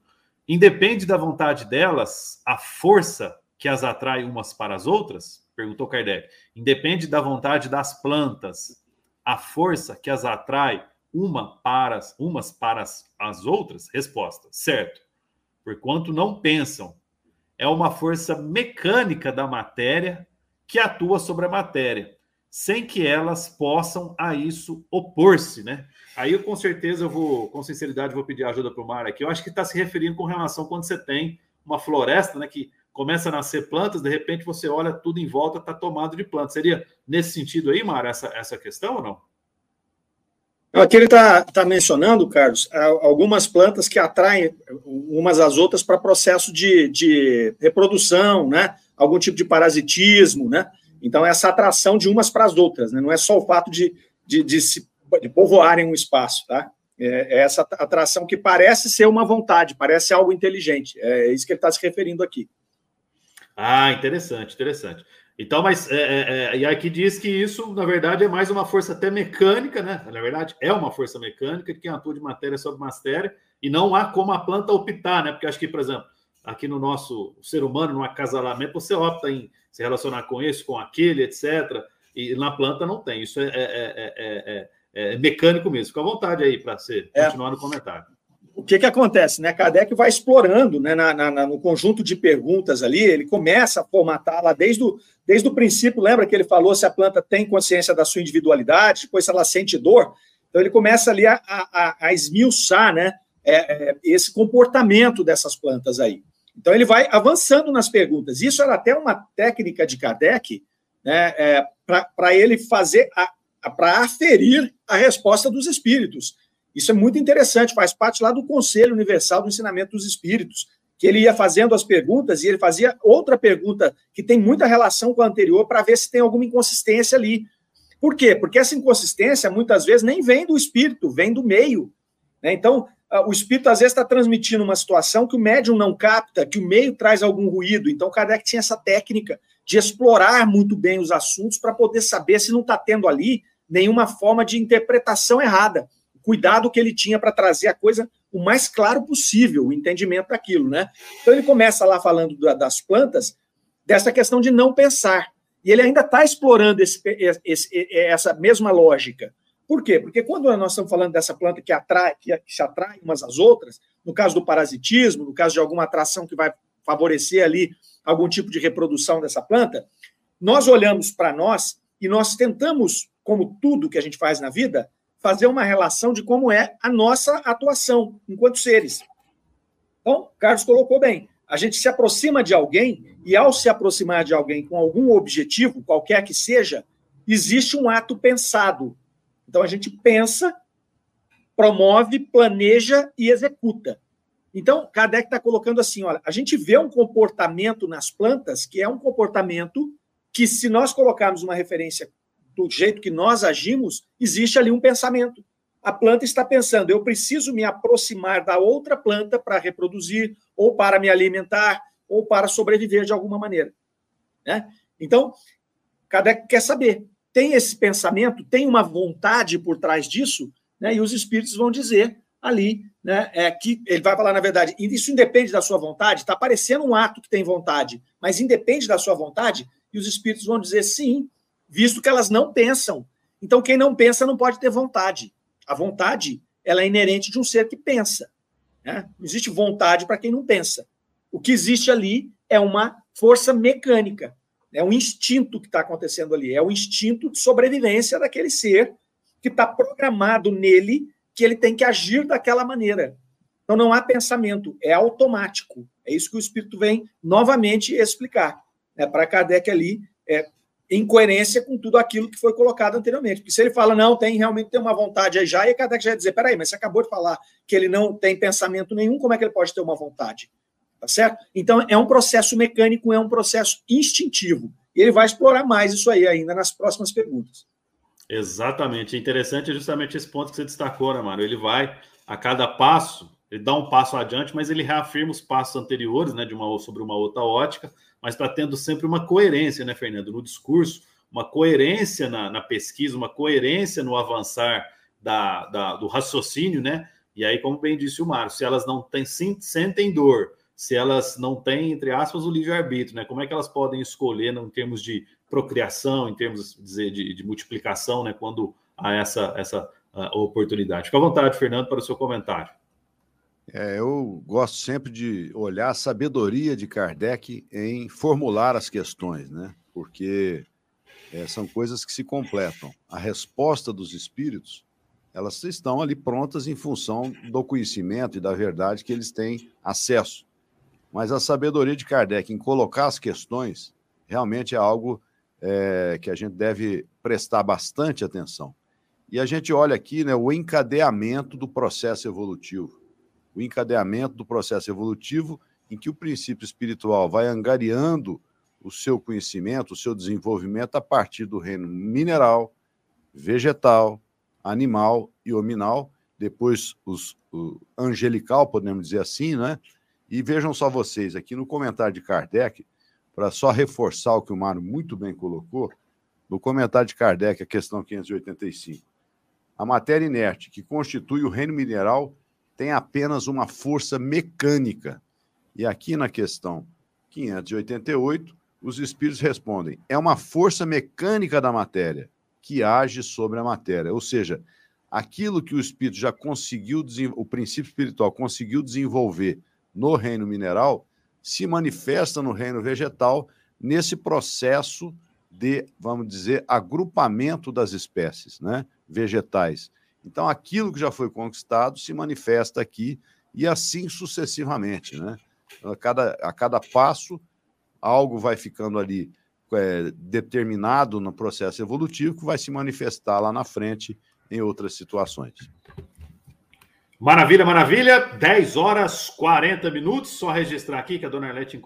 Independe da vontade delas a força que as atrai umas para as outras? Perguntou Kardec. Independe da vontade das plantas a força que as atrai uma para, umas para as, as outras? Resposta: certo. Porquanto não pensam. É uma força mecânica da matéria que atua sobre a matéria sem que elas possam a isso opor-se, né? Aí eu com certeza eu vou, com sinceridade, vou pedir ajuda para o Mar aqui. Eu acho que está se referindo com relação quando você tem uma floresta, né, que começa a nascer plantas, de repente você olha tudo em volta, está tomado de plantas. Seria nesse sentido aí, Mar, essa, essa questão ou não? Aqui ele está tá mencionando, Carlos, algumas plantas que atraem umas às outras para processo de, de reprodução, né? Algum tipo de parasitismo, né? Então, essa atração de umas para as outras, né? não é só o fato de, de, de, se, de povoarem um espaço, tá? É, é essa atração que parece ser uma vontade, parece algo inteligente. É isso que ele está se referindo aqui. Ah, interessante, interessante. Então, mas é, é, é, e aqui diz que isso, na verdade, é mais uma força até mecânica, né? Na verdade, é uma força mecânica que atua de matéria sobre matéria, e não há como a planta optar, né? Porque acho que, por exemplo, aqui no nosso ser humano, no acasalamento, você opta em se relacionar com esse, com aquele, etc. E na planta não tem. Isso é, é, é, é mecânico mesmo. Fica à vontade aí para você continuar no comentário. O que, que acontece? Né? Kardec vai explorando né, na, na, no conjunto de perguntas ali, ele começa a formatar lá desde o, desde o princípio. Lembra que ele falou se a planta tem consciência da sua individualidade, depois se ela sente dor. Então, ele começa ali a, a, a esmiuçar né, é, é, esse comportamento dessas plantas aí. Então, ele vai avançando nas perguntas. Isso era até uma técnica de Kardec né, é, para ele fazer, para aferir a resposta dos espíritos. Isso é muito interessante, faz parte lá do Conselho Universal do Ensinamento dos Espíritos. que ele ia fazendo as perguntas e ele fazia outra pergunta que tem muita relação com a anterior para ver se tem alguma inconsistência ali. Por quê? Porque essa inconsistência muitas vezes nem vem do espírito, vem do meio. Né? Então, o espírito às vezes está transmitindo uma situação que o médium não capta, que o meio traz algum ruído. Então, Kardec tinha essa técnica de explorar muito bem os assuntos para poder saber se não está tendo ali nenhuma forma de interpretação errada. O cuidado que ele tinha para trazer a coisa o mais claro possível, o entendimento daquilo, né? Então ele começa lá falando das plantas, dessa questão de não pensar. E ele ainda está explorando esse, esse, essa mesma lógica. Por quê? Porque quando nós estamos falando dessa planta que, atrai, que se atrai umas às outras, no caso do parasitismo, no caso de alguma atração que vai favorecer ali algum tipo de reprodução dessa planta, nós olhamos para nós e nós tentamos, como tudo que a gente faz na vida, fazer uma relação de como é a nossa atuação enquanto seres. Então, Carlos colocou bem. A gente se aproxima de alguém e, ao se aproximar de alguém com algum objetivo, qualquer que seja, existe um ato pensado. Então, a gente pensa, promove, planeja e executa. Então, Kardec está colocando assim: olha, a gente vê um comportamento nas plantas que é um comportamento que, se nós colocarmos uma referência do jeito que nós agimos, existe ali um pensamento. A planta está pensando, eu preciso me aproximar da outra planta para reproduzir, ou para me alimentar, ou para sobreviver de alguma maneira. Né? Então, cada quer saber, tem esse pensamento, tem uma vontade por trás disso, né? e os espíritos vão dizer ali né, é, que ele vai falar, na verdade, isso independe da sua vontade, está parecendo um ato que tem vontade, mas independe da sua vontade, e os espíritos vão dizer sim, visto que elas não pensam. Então, quem não pensa não pode ter vontade. A vontade ela é inerente de um ser que pensa. Né? Não existe vontade para quem não pensa. O que existe ali é uma força mecânica, é um instinto que está acontecendo ali, é o instinto de sobrevivência daquele ser que está programado nele que ele tem que agir daquela maneira. Então não há pensamento, é automático. É isso que o Espírito vem novamente explicar. É, para Kardec ali, é, em coerência com tudo aquilo que foi colocado anteriormente. Porque se ele fala, não, tem realmente tem uma vontade aí já, e Kardec já ia dizer, peraí, mas você acabou de falar que ele não tem pensamento nenhum, como é que ele pode ter uma vontade? Tá certo? Então, é um processo mecânico, é um processo instintivo. E ele vai explorar mais isso aí ainda nas próximas perguntas. Exatamente. Interessante é justamente esse ponto que você destacou, né, Mário? Ele vai, a cada passo, ele dá um passo adiante, mas ele reafirma os passos anteriores, né, de uma, sobre uma outra ótica, mas está tendo sempre uma coerência, né, Fernando, no discurso, uma coerência na, na pesquisa, uma coerência no avançar da, da, do raciocínio, né? E aí, como bem disse o Mário, se elas não têm, sentem dor, se elas não têm, entre aspas, o livre-arbítrio, né? Como é que elas podem escolher em termos de procriação, em termos dizer, de, de multiplicação, né? Quando há essa, essa uh, oportunidade. Fica à vontade, Fernando, para o seu comentário. É, eu gosto sempre de olhar a sabedoria de Kardec em formular as questões, né? Porque é, são coisas que se completam. A resposta dos espíritos, elas estão ali prontas em função do conhecimento e da verdade que eles têm acesso. Mas a sabedoria de Kardec em colocar as questões realmente é algo é, que a gente deve prestar bastante atenção. E a gente olha aqui né, o encadeamento do processo evolutivo o encadeamento do processo evolutivo em que o princípio espiritual vai angariando o seu conhecimento, o seu desenvolvimento a partir do reino mineral, vegetal, animal e hominal, depois os, o angelical, podemos dizer assim, né? E vejam só vocês, aqui no comentário de Kardec, para só reforçar o que o Mário muito bem colocou, no comentário de Kardec, a questão 585. A matéria inerte que constitui o reino mineral tem apenas uma força mecânica. E aqui na questão 588, os espíritos respondem: é uma força mecânica da matéria que age sobre a matéria. Ou seja, aquilo que o espírito já conseguiu, o princípio espiritual conseguiu desenvolver no reino mineral, se manifesta no reino vegetal nesse processo de, vamos dizer, agrupamento das espécies né, vegetais. Então, aquilo que já foi conquistado se manifesta aqui e assim sucessivamente. Né? A, cada, a cada passo, algo vai ficando ali é, determinado no processo evolutivo que vai se manifestar lá na frente em outras situações. Maravilha, maravilha. 10 horas 40 minutos. Só registrar aqui que a dona Arlete,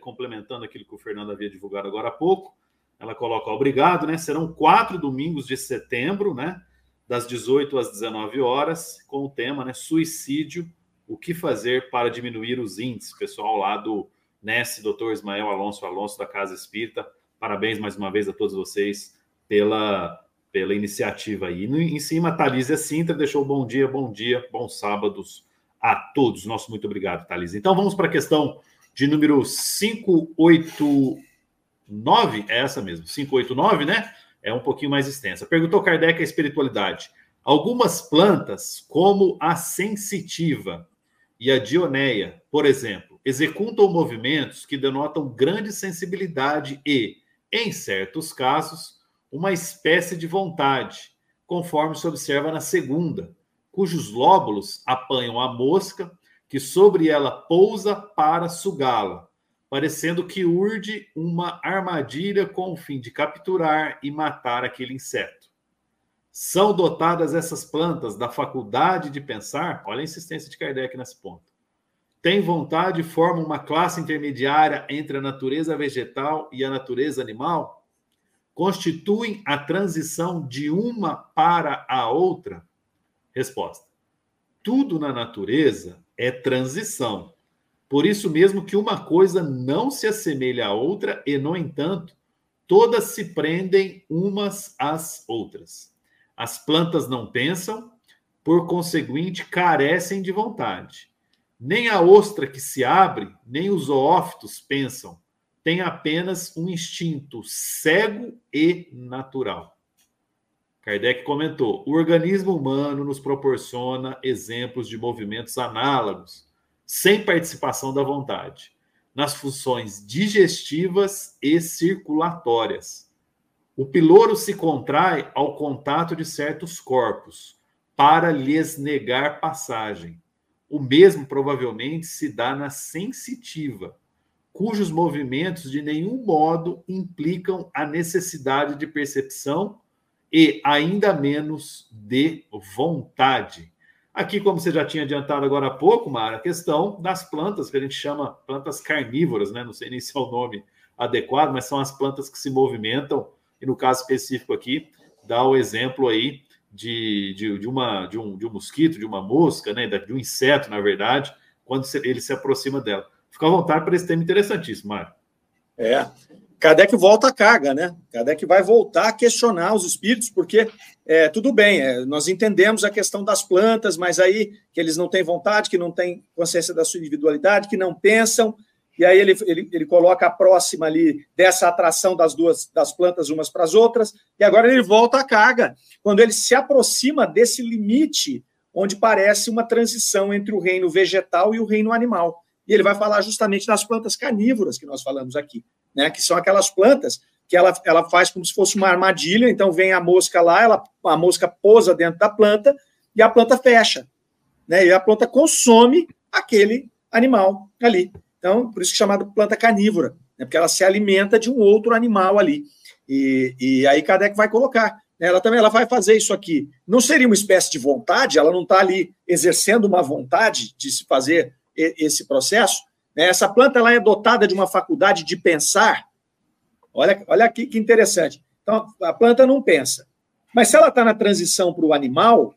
complementando aquilo que o Fernando havia divulgado agora há pouco, ela coloca obrigado, né? Serão quatro domingos de setembro, né? Das 18 às 19 horas, com o tema, né? Suicídio, o que fazer para diminuir os índices. Pessoal lá do NES, doutor Ismael Alonso Alonso da Casa Espírita. Parabéns mais uma vez a todos vocês pela pela iniciativa aí. Em cima, Thalísia Sintra deixou bom dia, bom dia, bons sábados a todos. Nosso muito obrigado, Thalísia. Então vamos para a questão de número 589, é essa mesmo, 589, né? É um pouquinho mais extensa. Perguntou Kardec a espiritualidade. Algumas plantas, como a sensitiva e a dioneia, por exemplo, executam movimentos que denotam grande sensibilidade e, em certos casos, uma espécie de vontade, conforme se observa na segunda, cujos lóbulos apanham a mosca que sobre ela pousa para sugá-la, parecendo que urde uma armadilha com o fim de capturar e matar aquele inseto. São dotadas essas plantas da faculdade de pensar, olha a insistência de Kardec nesse ponto. Tem vontade e formam uma classe intermediária entre a natureza vegetal e a natureza animal? Constituem a transição de uma para a outra? Resposta: tudo na natureza é transição. Por isso mesmo que uma coisa não se assemelha à outra e, no entanto, todas se prendem umas às outras. As plantas não pensam, por conseguinte, carecem de vontade. Nem a ostra que se abre, nem os zoófitos pensam, tem apenas um instinto cego e natural. Kardec comentou: o organismo humano nos proporciona exemplos de movimentos análogos, sem participação da vontade, nas funções digestivas e circulatórias. O piloro se contrai ao contato de certos corpos, para lhes negar passagem. O mesmo provavelmente se dá na sensitiva, cujos movimentos de nenhum modo implicam a necessidade de percepção e ainda menos de vontade. Aqui, como você já tinha adiantado agora há pouco, Mara, a questão das plantas, que a gente chama plantas carnívoras, né? Não sei nem se é o nome adequado, mas são as plantas que se movimentam, e no caso específico aqui, dá o exemplo aí de, de, de, uma, de, um, de um mosquito, de uma mosca, né? De um inseto, na verdade, quando ele se aproxima dela. Fica à vontade para esse tema interessantíssimo, Mário. É. Kardec volta à carga, né? Kardec vai voltar a questionar os espíritos, porque é, tudo bem, é, nós entendemos a questão das plantas, mas aí que eles não têm vontade, que não têm consciência da sua individualidade, que não pensam, e aí ele, ele, ele coloca a próxima ali dessa atração das duas das plantas umas para as outras, e agora ele volta à carga, quando ele se aproxima desse limite onde parece uma transição entre o reino vegetal e o reino animal e ele vai falar justamente das plantas carnívoras que nós falamos aqui, né? Que são aquelas plantas que ela, ela faz como se fosse uma armadilha, então vem a mosca lá, ela, a mosca pousa dentro da planta e a planta fecha, né? E a planta consome aquele animal ali. Então, por isso que é chamada planta carnívora, né? porque ela se alimenta de um outro animal ali. E, e aí Kardec vai colocar. Né? Ela também ela vai fazer isso aqui. Não seria uma espécie de vontade, ela não está ali exercendo uma vontade de se fazer esse processo. Né? Essa planta ela é dotada de uma faculdade de pensar. Olha, olha aqui que interessante. Então, a planta não pensa. Mas se ela está na transição para o animal,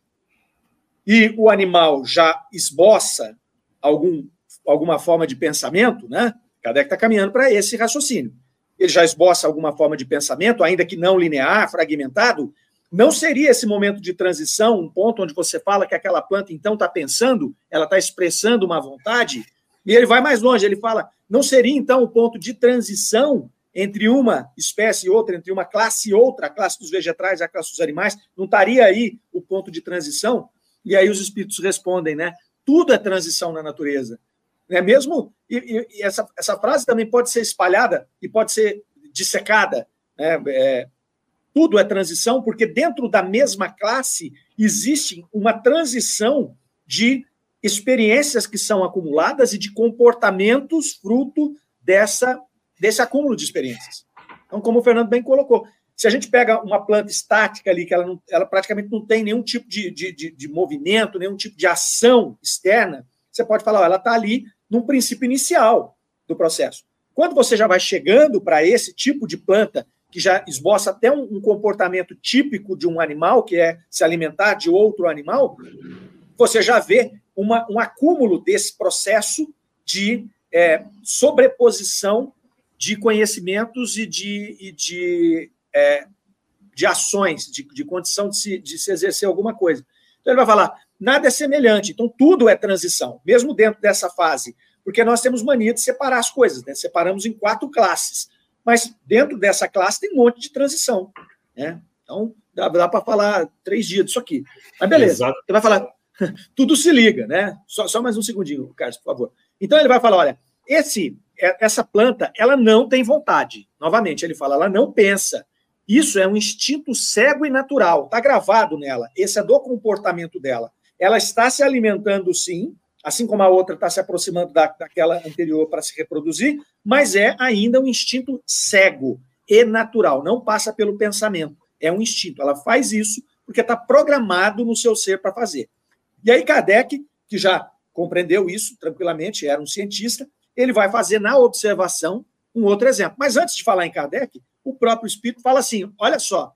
e o animal já esboça algum, alguma forma de pensamento, né? Kardec está caminhando para esse raciocínio. Ele já esboça alguma forma de pensamento, ainda que não linear, fragmentado, não seria esse momento de transição um ponto onde você fala que aquela planta então está pensando, ela está expressando uma vontade? E ele vai mais longe, ele fala: não seria então o ponto de transição entre uma espécie e outra, entre uma classe e outra, a classe dos vegetais e a classe dos animais? Não estaria aí o ponto de transição? E aí os espíritos respondem, né? Tudo é transição na natureza. Né? Mesmo, e, e essa, essa frase também pode ser espalhada e pode ser dissecada. Né? É, tudo é transição, porque dentro da mesma classe existe uma transição de experiências que são acumuladas e de comportamentos fruto dessa, desse acúmulo de experiências. Então, como o Fernando bem colocou, Se a gente pega uma planta estática ali, que ela, não, ela praticamente não tem nenhum tipo de, de, de, de movimento, nenhum tipo de ação externa, você pode falar, ó, ela está ali num princípio inicial do processo. Quando você já vai chegando para esse tipo de planta, que já esboça até um, um, comportamento típico de um animal, que é se alimentar de outro animal, você já vê uma, um acúmulo desse processo de é, sobreposição de conhecimentos e de, e de, é, de ações, de, de condição de se, de se exercer alguma coisa. Então, ele vai falar: nada é semelhante, então tudo é transição, mesmo dentro dessa fase, porque nós temos mania de separar as coisas, né? separamos em quatro classes, mas dentro dessa classe tem um monte de transição. Né? Então, dá, dá para falar três dias disso aqui. Mas beleza, Exato. você vai falar, *laughs* tudo se liga, né? Só, só mais um segundinho, Carlos, por favor. Então ele vai falar: olha, esse, é, essa planta, ela não tem vontade. Novamente, ele fala, ela não pensa. Isso é um instinto cego e natural, está gravado nela. Esse é do comportamento dela. Ela está se alimentando, sim, assim como a outra está se aproximando da, daquela anterior para se reproduzir, mas é ainda um instinto cego e natural, não passa pelo pensamento. É um instinto. Ela faz isso porque está programado no seu ser para fazer. E aí, Kardec, que já compreendeu isso tranquilamente, era um cientista, ele vai fazer na observação um outro exemplo. Mas antes de falar em Kardec, o próprio Espírito fala assim: olha só,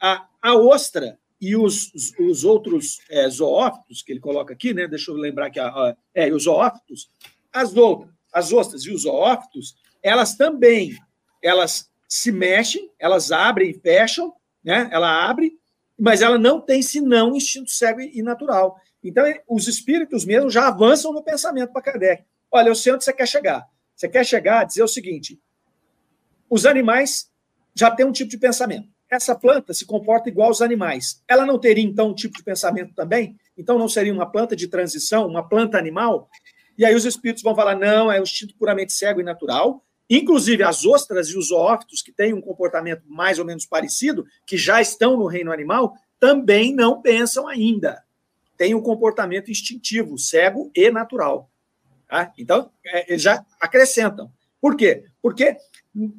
a, a ostra e os, os, os outros é, zoófitos, que ele coloca aqui, né? Deixa eu lembrar que a, a, é, os zoófitos, as outras, as ostras e os zoófitos, elas também elas se mexem, elas abrem e fecham, né? Ela abre, mas ela não tem senão instinto cego e natural. Então, os espíritos mesmo já avançam no pensamento para Kardec. Olha, eu sei onde você quer chegar. Você quer chegar a dizer o seguinte: os animais já têm um tipo de pensamento. Essa planta se comporta igual aos animais. Ela não teria, então, um tipo de pensamento também? Então, não seria uma planta de transição, uma planta animal? E aí os espíritos vão falar: não, é um instinto puramente cego e natural. Inclusive, as ostras e os zoófitos, que têm um comportamento mais ou menos parecido, que já estão no reino animal, também não pensam ainda. Tem um comportamento instintivo, cego e natural. Tá? Então, é, eles já acrescentam. Por quê? Porque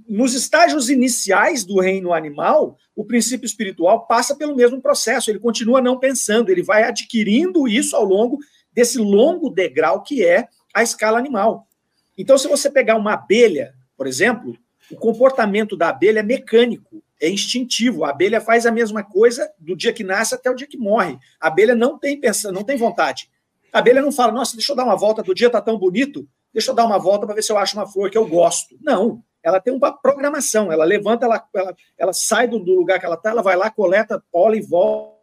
nos estágios iniciais do reino animal, o princípio espiritual passa pelo mesmo processo, ele continua não pensando, ele vai adquirindo isso ao longo desse longo degrau que é a escala animal. Então, se você pegar uma abelha, por exemplo, o comportamento da abelha é mecânico, é instintivo. A abelha faz a mesma coisa do dia que nasce até o dia que morre. A abelha não tem pensa, não tem vontade. A abelha não fala, nossa, deixa eu dar uma volta, do dia tá tão bonito, deixa eu dar uma volta para ver se eu acho uma flor que eu gosto. Não, ela tem uma programação, ela levanta, ela, ela, ela sai do, do lugar que ela está, ela vai lá, coleta pólen, volta.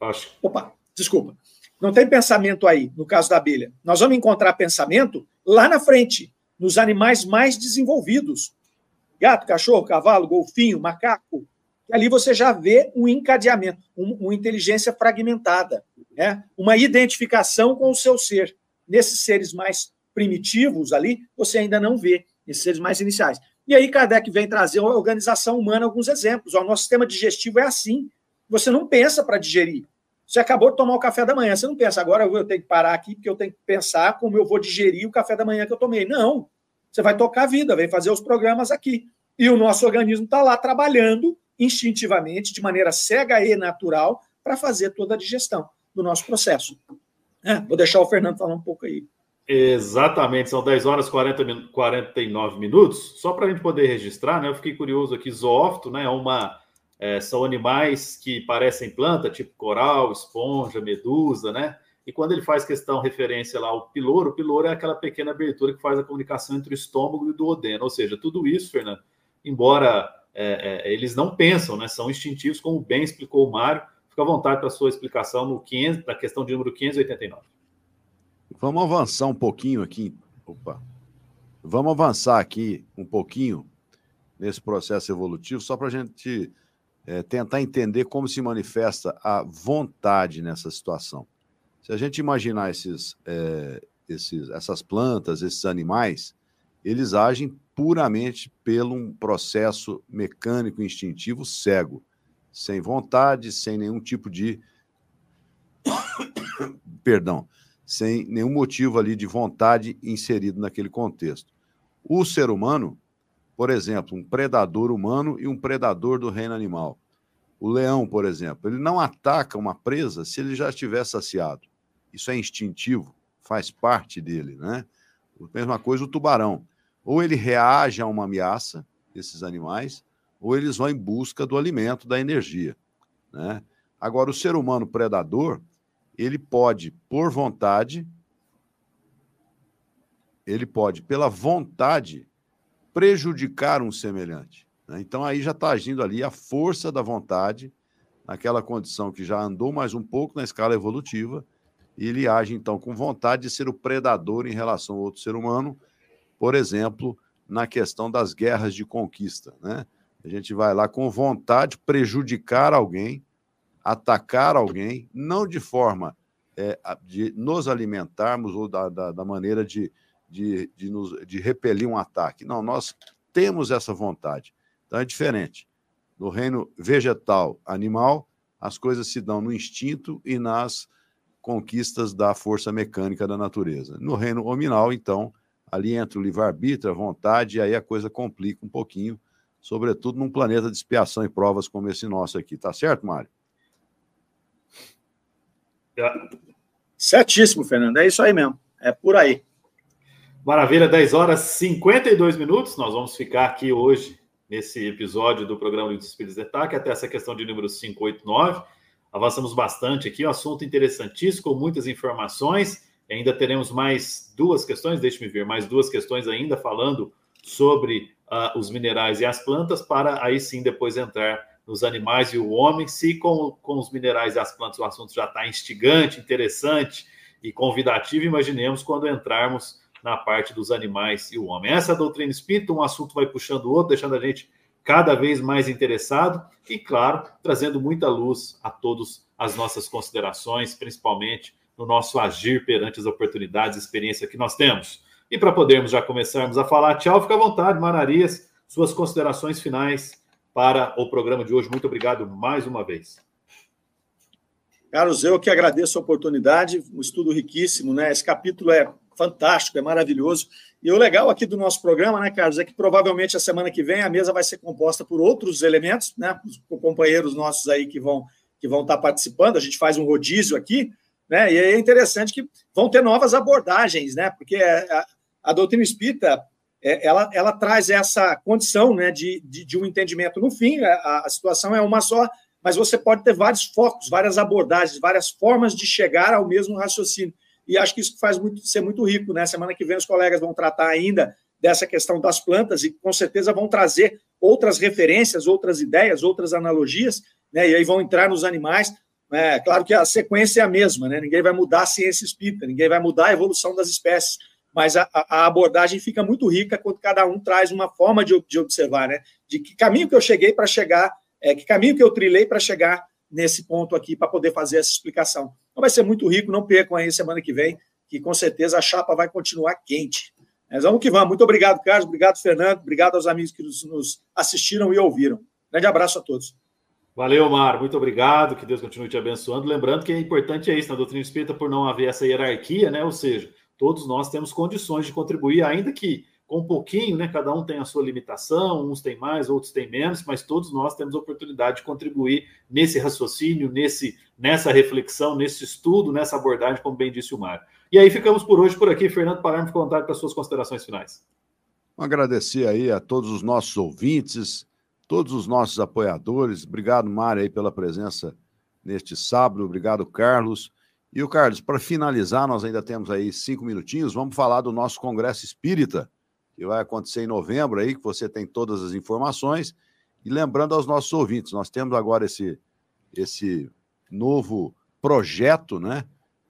Acho. Opa, desculpa. Não tem pensamento aí, no caso da abelha. Nós vamos encontrar pensamento lá na frente, nos animais mais desenvolvidos. Gato, cachorro, cavalo, golfinho, macaco, ali você já vê um encadeamento, um, uma inteligência fragmentada, né? uma identificação com o seu ser. Nesses seres mais primitivos ali, você ainda não vê, esses seres mais iniciais. E aí Kardec vem trazer a organização humana alguns exemplos. O nosso sistema digestivo é assim. Você não pensa para digerir. Você acabou de tomar o café da manhã, você não pensa, agora eu tenho que parar aqui porque eu tenho que pensar como eu vou digerir o café da manhã que eu tomei. Não. Você vai tocar a vida, vem fazer os programas aqui. E o nosso organismo está lá trabalhando instintivamente, de maneira cega e natural, para fazer toda a digestão do nosso processo. É, vou deixar o Fernando falar um pouco aí. Exatamente, são 10 horas e 40, 49 minutos. Só para a gente poder registrar, né? Eu fiquei curioso aqui, zoófito, né? É uma, é, são animais que parecem planta, tipo coral, esponja, medusa, né? E quando ele faz questão referência lá ao piloro, o piloro é aquela pequena abertura que faz a comunicação entre o estômago e o duodeno. Ou seja, tudo isso, Fernando, embora é, é, eles não pensam, né? São instintivos, como bem explicou o Mário. Fica à vontade para a sua explicação no 500, na questão de número 589. Vamos avançar um pouquinho aqui. Opa. Vamos avançar aqui um pouquinho nesse processo evolutivo, só para a gente é, tentar entender como se manifesta a vontade nessa situação. Se a gente imaginar esses, é, esses, essas plantas, esses animais, eles agem puramente pelo um processo mecânico instintivo cego, sem vontade, sem nenhum tipo de *coughs* perdão, sem nenhum motivo ali de vontade inserido naquele contexto. O ser humano, por exemplo, um predador humano e um predador do reino animal. O leão, por exemplo, ele não ataca uma presa se ele já estiver saciado. Isso é instintivo, faz parte dele, né? Mesma coisa o tubarão. Ou ele reage a uma ameaça, esses animais, ou eles vão em busca do alimento, da energia, né? Agora, o ser humano predador, ele pode, por vontade, ele pode, pela vontade, prejudicar um semelhante. Né? Então, aí já está agindo ali a força da vontade, naquela condição que já andou mais um pouco na escala evolutiva, e ele age, então, com vontade de ser o predador em relação ao outro ser humano, por exemplo, na questão das guerras de conquista. Né? A gente vai lá com vontade prejudicar alguém, atacar alguém, não de forma é, de nos alimentarmos ou da, da, da maneira de, de, de, nos, de repelir um ataque. Não, nós temos essa vontade. Então é diferente. No reino vegetal, animal, as coisas se dão no instinto e nas conquistas da força mecânica da natureza. No reino hominal, então, ali entra o livre-arbítrio, a vontade, e aí a coisa complica um pouquinho, sobretudo num planeta de expiação e provas como esse nosso aqui. Tá certo, Mário? Certíssimo, Fernando. É isso aí mesmo. É por aí. Maravilha, 10 horas 52 minutos. Nós vamos ficar aqui hoje nesse episódio do programa dos Espíritos de Ataque, até essa questão de número 589. Avançamos bastante aqui, um assunto interessantíssimo, com muitas informações. Ainda teremos mais duas questões, deixe-me ver, mais duas questões ainda falando sobre uh, os minerais e as plantas, para aí sim depois entrar nos animais e o homem. Se com, com os minerais e as plantas o assunto já está instigante, interessante e convidativo, imaginemos quando entrarmos na parte dos animais e o homem. Essa doutrina espírita, um assunto vai puxando o outro, deixando a gente cada vez mais interessado e, claro, trazendo muita luz a todas as nossas considerações, principalmente no nosso agir perante as oportunidades e experiência que nós temos. E para podermos já começarmos a falar, tchau, fica à vontade, Manarias, suas considerações finais para o programa de hoje. Muito obrigado mais uma vez. Carlos, eu que agradeço a oportunidade, um estudo riquíssimo, né? Esse capítulo é fantástico, é maravilhoso. E o legal aqui do nosso programa, né, Carlos, é que provavelmente a semana que vem a mesa vai ser composta por outros elementos, né? Os companheiros nossos aí que vão que vão estar participando. A gente faz um rodízio aqui, né? E é interessante que vão ter novas abordagens, né? Porque a, a doutrina espírita é, ela, ela traz essa condição né, de, de, de um entendimento. No fim, a, a, situação é uma só, mas você pode ter vários focos, várias abordagens, várias formas de chegar ao mesmo raciocínio. E acho que isso faz muito, ser muito rico. Né? Semana que vem os colegas vão tratar ainda dessa questão das plantas e com certeza vão trazer outras referências, outras ideias, outras analogias, né? e aí vão entrar nos animais. É, claro que a sequência é a mesma, né? ninguém vai mudar a ciência espírita, ninguém vai mudar a evolução das espécies mas a, a, abordagem fica muito rica quando cada um traz uma forma de, de observar, né? De que caminho que eu cheguei para chegar, é, que caminho que eu trilhei para chegar nesse ponto aqui, para poder fazer essa explicação. Então vai ser muito rico, não percam aí semana que vem, que com certeza a chapa vai continuar quente. Mas vamos que vamos. Muito obrigado, Carlos. Obrigado, Fernando. Obrigado aos amigos que nos assistiram e ouviram. Grande abraço a todos. Valeu, Mar. Muito obrigado. Que Deus continue te abençoando. Lembrando que é importante é isso na doutrina espírita, por não haver essa hierarquia, né? Ou seja, todos nós temos condições de contribuir, ainda que com um pouquinho, né? Cada um tem a sua limitação, uns têm mais, outros têm menos, mas todos nós temos a oportunidade de contribuir nesse raciocínio, nesse, nessa reflexão, nesse estudo, nessa abordagem, como bem disse o Mário. E aí ficamos por hoje por aqui. Fernando fica à vontade para as suas considerações finais. Agradecer aí a todos os nossos ouvintes, todos os nossos apoiadores. Obrigado, Mário, aí pela presença neste sábado. Obrigado, Carlos. E o Carlos, para finalizar, nós ainda temos aí cinco minutinhos, vamos falar do nosso Congresso Espírita, que vai acontecer em novembro aí, que você tem todas as informações. E lembrando aos nossos ouvintes, nós temos agora esse, esse novo projeto, né?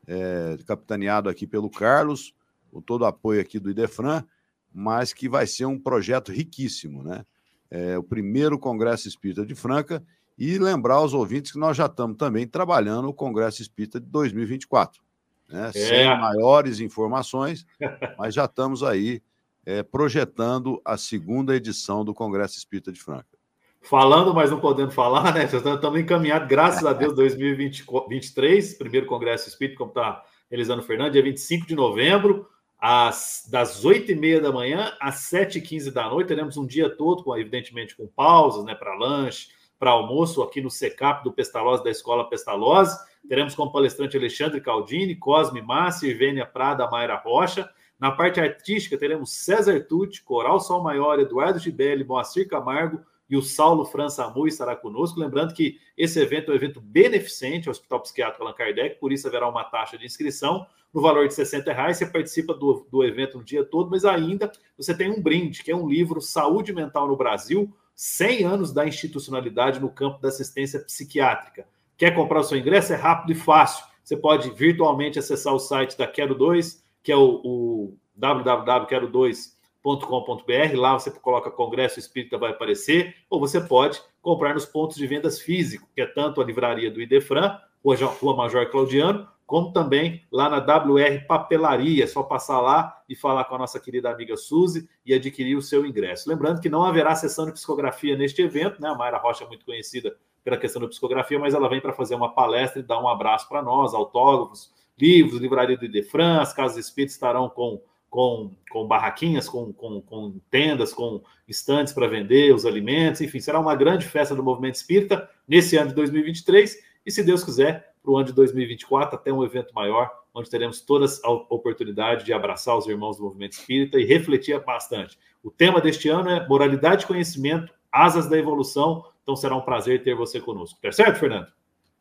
É, capitaneado aqui pelo Carlos, com todo o apoio aqui do Idefran, mas que vai ser um projeto riquíssimo, né? É o primeiro Congresso Espírita de Franca e lembrar aos ouvintes que nós já estamos também trabalhando o Congresso Espírita de 2024. Né? É. Sem maiores informações, *laughs* mas já estamos aí é, projetando a segunda edição do Congresso Espírita de Franca. Falando, mas não podendo falar, né? Estamos encaminhados, graças a Deus, *laughs* 2023, primeiro Congresso Espírita, como está Elisano Fernandes, dia 25 de novembro, às, das 8h30 da manhã às 7h15 da noite. Teremos um dia todo, com, evidentemente, com pausas né, para lanche, para almoço aqui no SECAP do Pestalozzi, da Escola Pestalozzi. Teremos como palestrante Alexandre Caldini, Cosme Massi, Irvênia Prada, Mayra Rocha. Na parte artística, teremos César Tucci, Coral Sol Maior, Eduardo Gibelli, Moacir Camargo e o Saulo França Amu estará conosco. Lembrando que esse evento é um evento beneficente ao Hospital Psiquiátrico Allan Kardec, por isso haverá uma taxa de inscrição no valor de 60 reais. Você participa do, do evento no dia todo, mas ainda você tem um brinde, que é um livro Saúde Mental no Brasil, 100 anos da institucionalidade no campo da assistência psiquiátrica. Quer comprar o seu ingresso? É rápido e fácil. Você pode virtualmente acessar o site da Quero 2, que é o, o www.quero2.com.br. Lá você coloca Congresso Espírita, vai aparecer. Ou você pode comprar nos pontos de vendas físicos, que é tanto a livraria do Idefran, Rua Major Claudiano, como também lá na WR Papelaria. É só passar lá e falar com a nossa querida amiga Suzy e adquirir o seu ingresso. Lembrando que não haverá sessão de psicografia neste evento, né? A Mayra Rocha é muito conhecida pela questão da psicografia, mas ela vem para fazer uma palestra e dar um abraço para nós, autógrafos, livros, livraria do Idefran, as casas espíritas estarão com, com, com barraquinhas, com, com, com tendas, com estantes para vender os alimentos, enfim, será uma grande festa do movimento espírita nesse ano de 2023 e, se Deus quiser, para o ano de 2024, até um evento maior, onde teremos toda a oportunidade de abraçar os irmãos do movimento espírita e refletir bastante. O tema deste ano é moralidade e conhecimento, asas da evolução. Então será um prazer ter você conosco. Tá certo, Fernando?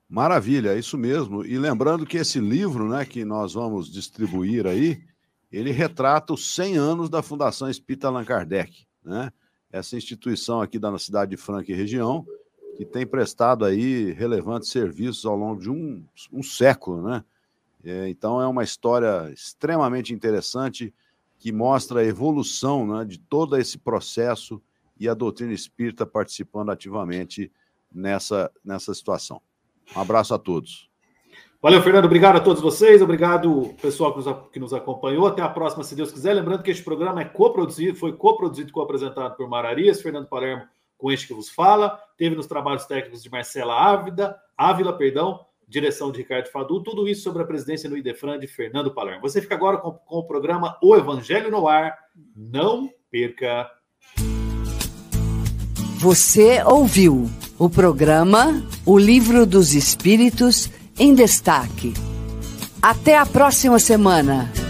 Maravilha, é isso mesmo. E lembrando que esse livro, né, que nós vamos distribuir aí, ele retrata os 100 anos da Fundação Espírita Allan Kardec, né? Essa instituição aqui da cidade de Franca e região, que tem prestado aí relevantes serviços ao longo de um, um século, né? É, então é uma história extremamente interessante que mostra a evolução né, de todo esse processo e a doutrina espírita participando ativamente nessa, nessa situação. Um abraço a todos. Valeu, Fernando. Obrigado a todos vocês. Obrigado, pessoal que nos, que nos acompanhou. Até a próxima, se Deus quiser. Lembrando que este programa é coproduzido, foi coproduzido e co-apresentado por Mararias, Fernando Palermo este que vos fala. Teve nos trabalhos técnicos de Marcela Ávila, Ávila, perdão, direção de Ricardo Fadu, tudo isso sobre a presidência no Idefran de Fernando Palermo. Você fica agora com, com o programa O Evangelho no Ar. Não perca. Você ouviu o programa O Livro dos Espíritos em Destaque. Até a próxima semana.